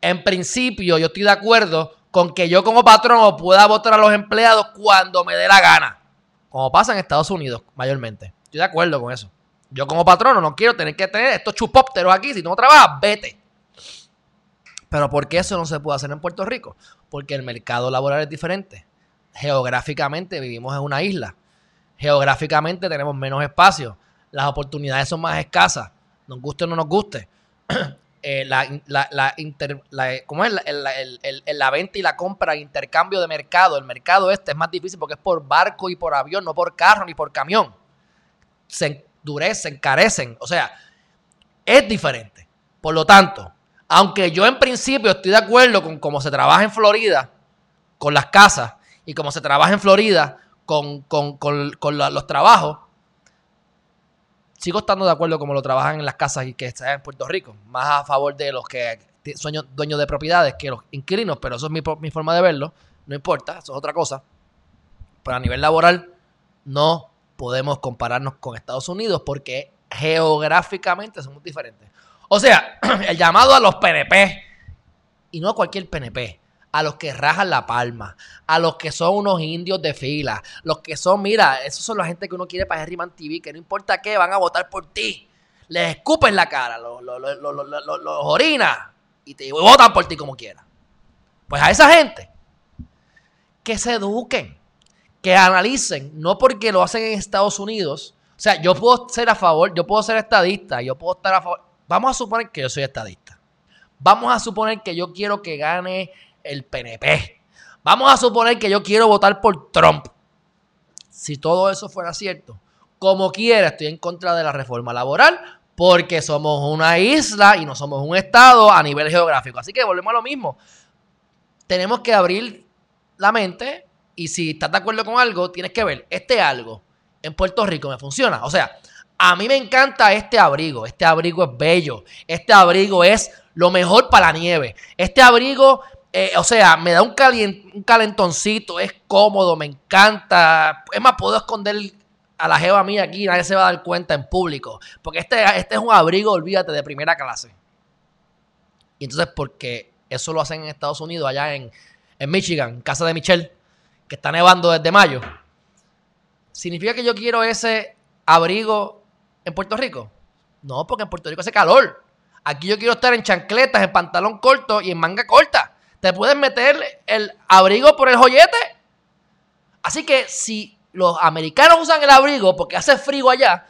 En principio, yo estoy de acuerdo con que yo como patrón pueda votar a los empleados cuando me dé la gana. Como pasa en Estados Unidos, mayormente. Estoy de acuerdo con eso. Yo como patrono no quiero tener que tener estos chupópteros aquí. Si no trabajas, vete. Pero ¿por qué eso no se puede hacer en Puerto Rico? Porque el mercado laboral es diferente. Geográficamente vivimos en una isla. Geográficamente tenemos menos espacio las oportunidades son más escasas, nos guste o no nos guste. Eh, la, la, la, ¿cómo es? la venta y la compra, intercambio de mercado. El mercado este es más difícil porque es por barco y por avión, no por carro ni por camión. Se endurecen, encarecen. O sea, es diferente. Por lo tanto, aunque yo en principio estoy de acuerdo con cómo se trabaja en Florida, con las casas, y cómo se trabaja en Florida con, con, con los trabajos, sigo estando de acuerdo como lo trabajan en las casas y que está en Puerto Rico, más a favor de los que son dueños de propiedades que los inquilinos, pero eso es mi, mi forma de verlo, no importa, eso es otra cosa. Pero a nivel laboral no podemos compararnos con Estados Unidos porque geográficamente somos diferentes. O sea, el llamado a los PNP, y no a cualquier PNP, a los que rajan la palma, a los que son unos indios de fila, los que son, mira, esos son la gente que uno quiere para Herriman TV, que no importa qué, van a votar por ti. Les escupen la cara, los, los, orina y te votan por ti como quieran. Pues a esa gente, que se eduquen, que analicen, no porque lo hacen en Estados Unidos. O sea, yo puedo ser a favor, yo puedo ser estadista, yo puedo estar a favor. Vamos a suponer que yo soy estadista. Vamos a suponer que yo quiero que gane el PNP. Vamos a suponer que yo quiero votar por Trump. Si todo eso fuera cierto, como quiera, estoy en contra de la reforma laboral porque somos una isla y no somos un estado a nivel geográfico. Así que volvemos a lo mismo. Tenemos que abrir la mente y si estás de acuerdo con algo, tienes que ver, este algo en Puerto Rico me funciona. O sea, a mí me encanta este abrigo. Este abrigo es bello. Este abrigo es lo mejor para la nieve. Este abrigo eh, o sea, me da un, calentoncito, es cómodo, me encanta. Es más, puedo esconder a la jeva mía aquí, nadie se va a dar cuenta en público. Porque este, este es un abrigo, olvídate, de primera clase. Y entonces, porque eso lo hacen en Estados Unidos, allá en, en Michigan, en casa de Michelle, que está nevando desde mayo. ¿Significa que yo quiero ese abrigo en Puerto Rico? No, porque en Puerto Rico hace calor. Aquí yo quiero estar en chancletas, en pantalón corto y en manga corta te puedes meter el abrigo por el joyete. Así que si los americanos usan el abrigo porque hace frío allá,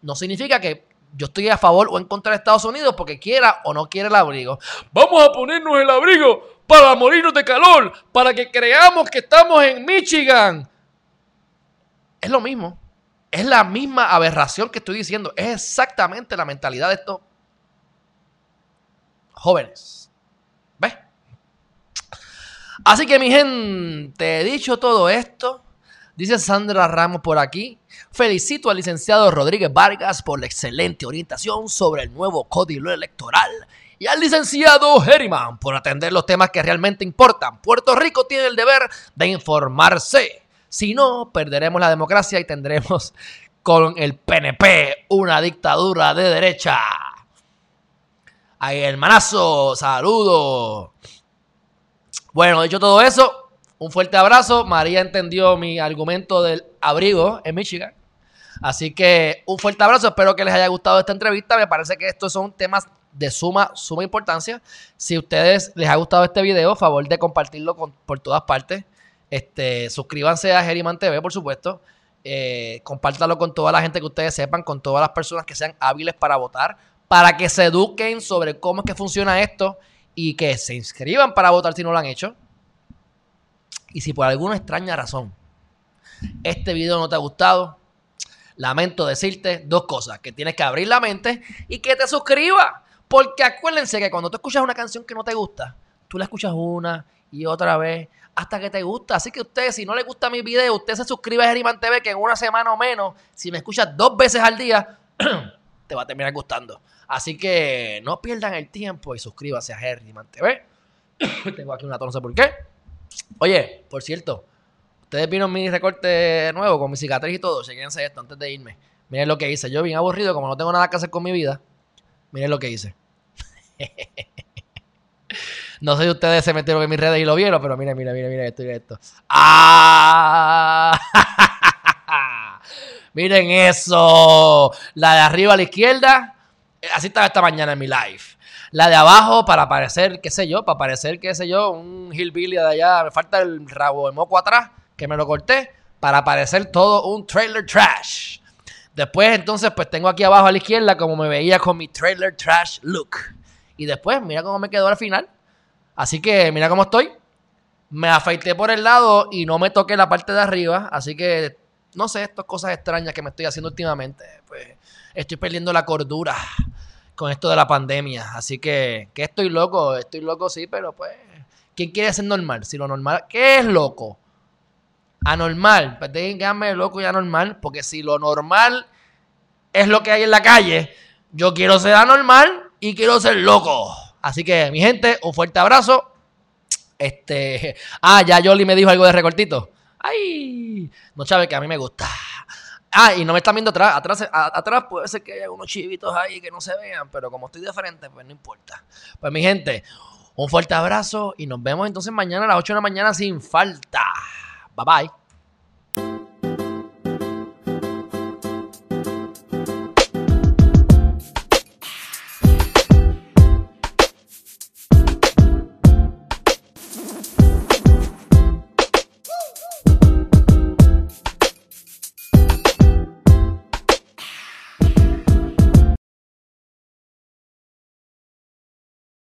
no significa que yo estoy a favor o en contra de Estados Unidos porque quiera o no quiera el abrigo. Vamos a ponernos el abrigo para morirnos de calor, para que creamos que estamos en Michigan. Es lo mismo. Es la misma aberración que estoy diciendo. Es exactamente la mentalidad de estos jóvenes. Así que mi gente, dicho todo esto, dice Sandra Ramos por aquí, felicito al licenciado Rodríguez Vargas por la excelente orientación sobre el nuevo código electoral y al licenciado Herriman por atender los temas que realmente importan. Puerto Rico tiene el deber de informarse. Si no, perderemos la democracia y tendremos con el PNP una dictadura de derecha. Ahí, hermanazo, saludo. Bueno, dicho todo eso, un fuerte abrazo. María entendió mi argumento del abrigo en Michigan. Así que un fuerte abrazo. Espero que les haya gustado esta entrevista. Me parece que estos son temas de suma, suma importancia. Si a ustedes les ha gustado este video, favor de compartirlo por todas partes. Este, suscríbanse a Geriman TV, por supuesto. Eh, compártalo con toda la gente que ustedes sepan, con todas las personas que sean hábiles para votar, para que se eduquen sobre cómo es que funciona esto y que se inscriban para votar si no lo han hecho. Y si por alguna extraña razón este video no te ha gustado, lamento decirte dos cosas, que tienes que abrir la mente y que te suscribas. Porque acuérdense que cuando tú escuchas una canción que no te gusta, tú la escuchas una y otra vez hasta que te gusta. Así que usted, si no le gusta mi video, usted se suscribe a Geriman TV, que en una semana o menos, si me escuchas dos veces al día, te va a terminar gustando. Así que no pierdan el tiempo y suscríbanse a Geriman TV. Tengo aquí una tonza por qué. Oye, por cierto, ustedes vieron mi recorte nuevo con mi cicatriz y todo. Chequense esto antes de irme. Miren lo que hice. Yo bien aburrido, como no tengo nada que hacer con mi vida. Miren lo que hice. No sé si ustedes se metieron en mis redes y lo vieron, pero mira, mira, mira, mira esto, mira esto. ¡Ah! Miren eso. La de arriba a la izquierda. Eh, así estaba esta mañana en mi live. La de abajo para parecer, qué sé yo, para parecer, qué sé yo, un hillbilly de allá. Me falta el rabo de moco atrás, que me lo corté, para parecer todo un trailer trash. Después, entonces, pues tengo aquí abajo a la izquierda como me veía con mi trailer trash look. Y después, mira cómo me quedó al final. Así que mira cómo estoy. Me afeité por el lado y no me toqué la parte de arriba. Así que no sé, estas cosas extrañas que me estoy haciendo últimamente. Pues estoy perdiendo la cordura con esto de la pandemia. Así que, que estoy loco, estoy loco sí, pero pues, ¿quién quiere ser normal? Si lo normal, ¿qué es loco? Anormal, pues déjenme loco y anormal, porque si lo normal es lo que hay en la calle, yo quiero ser anormal y quiero ser loco. Así que, mi gente, un fuerte abrazo. Este. Ah, ya Yoli me dijo algo de recortito. ¡Ay! No sabe que a mí me gusta. Ah, y no me están viendo atrás. Atrás, atrás puede ser que haya unos chivitos ahí que no se vean, pero como estoy de frente, pues no importa. Pues mi gente, un fuerte abrazo y nos vemos entonces mañana a las 8 de la mañana sin falta. Bye bye.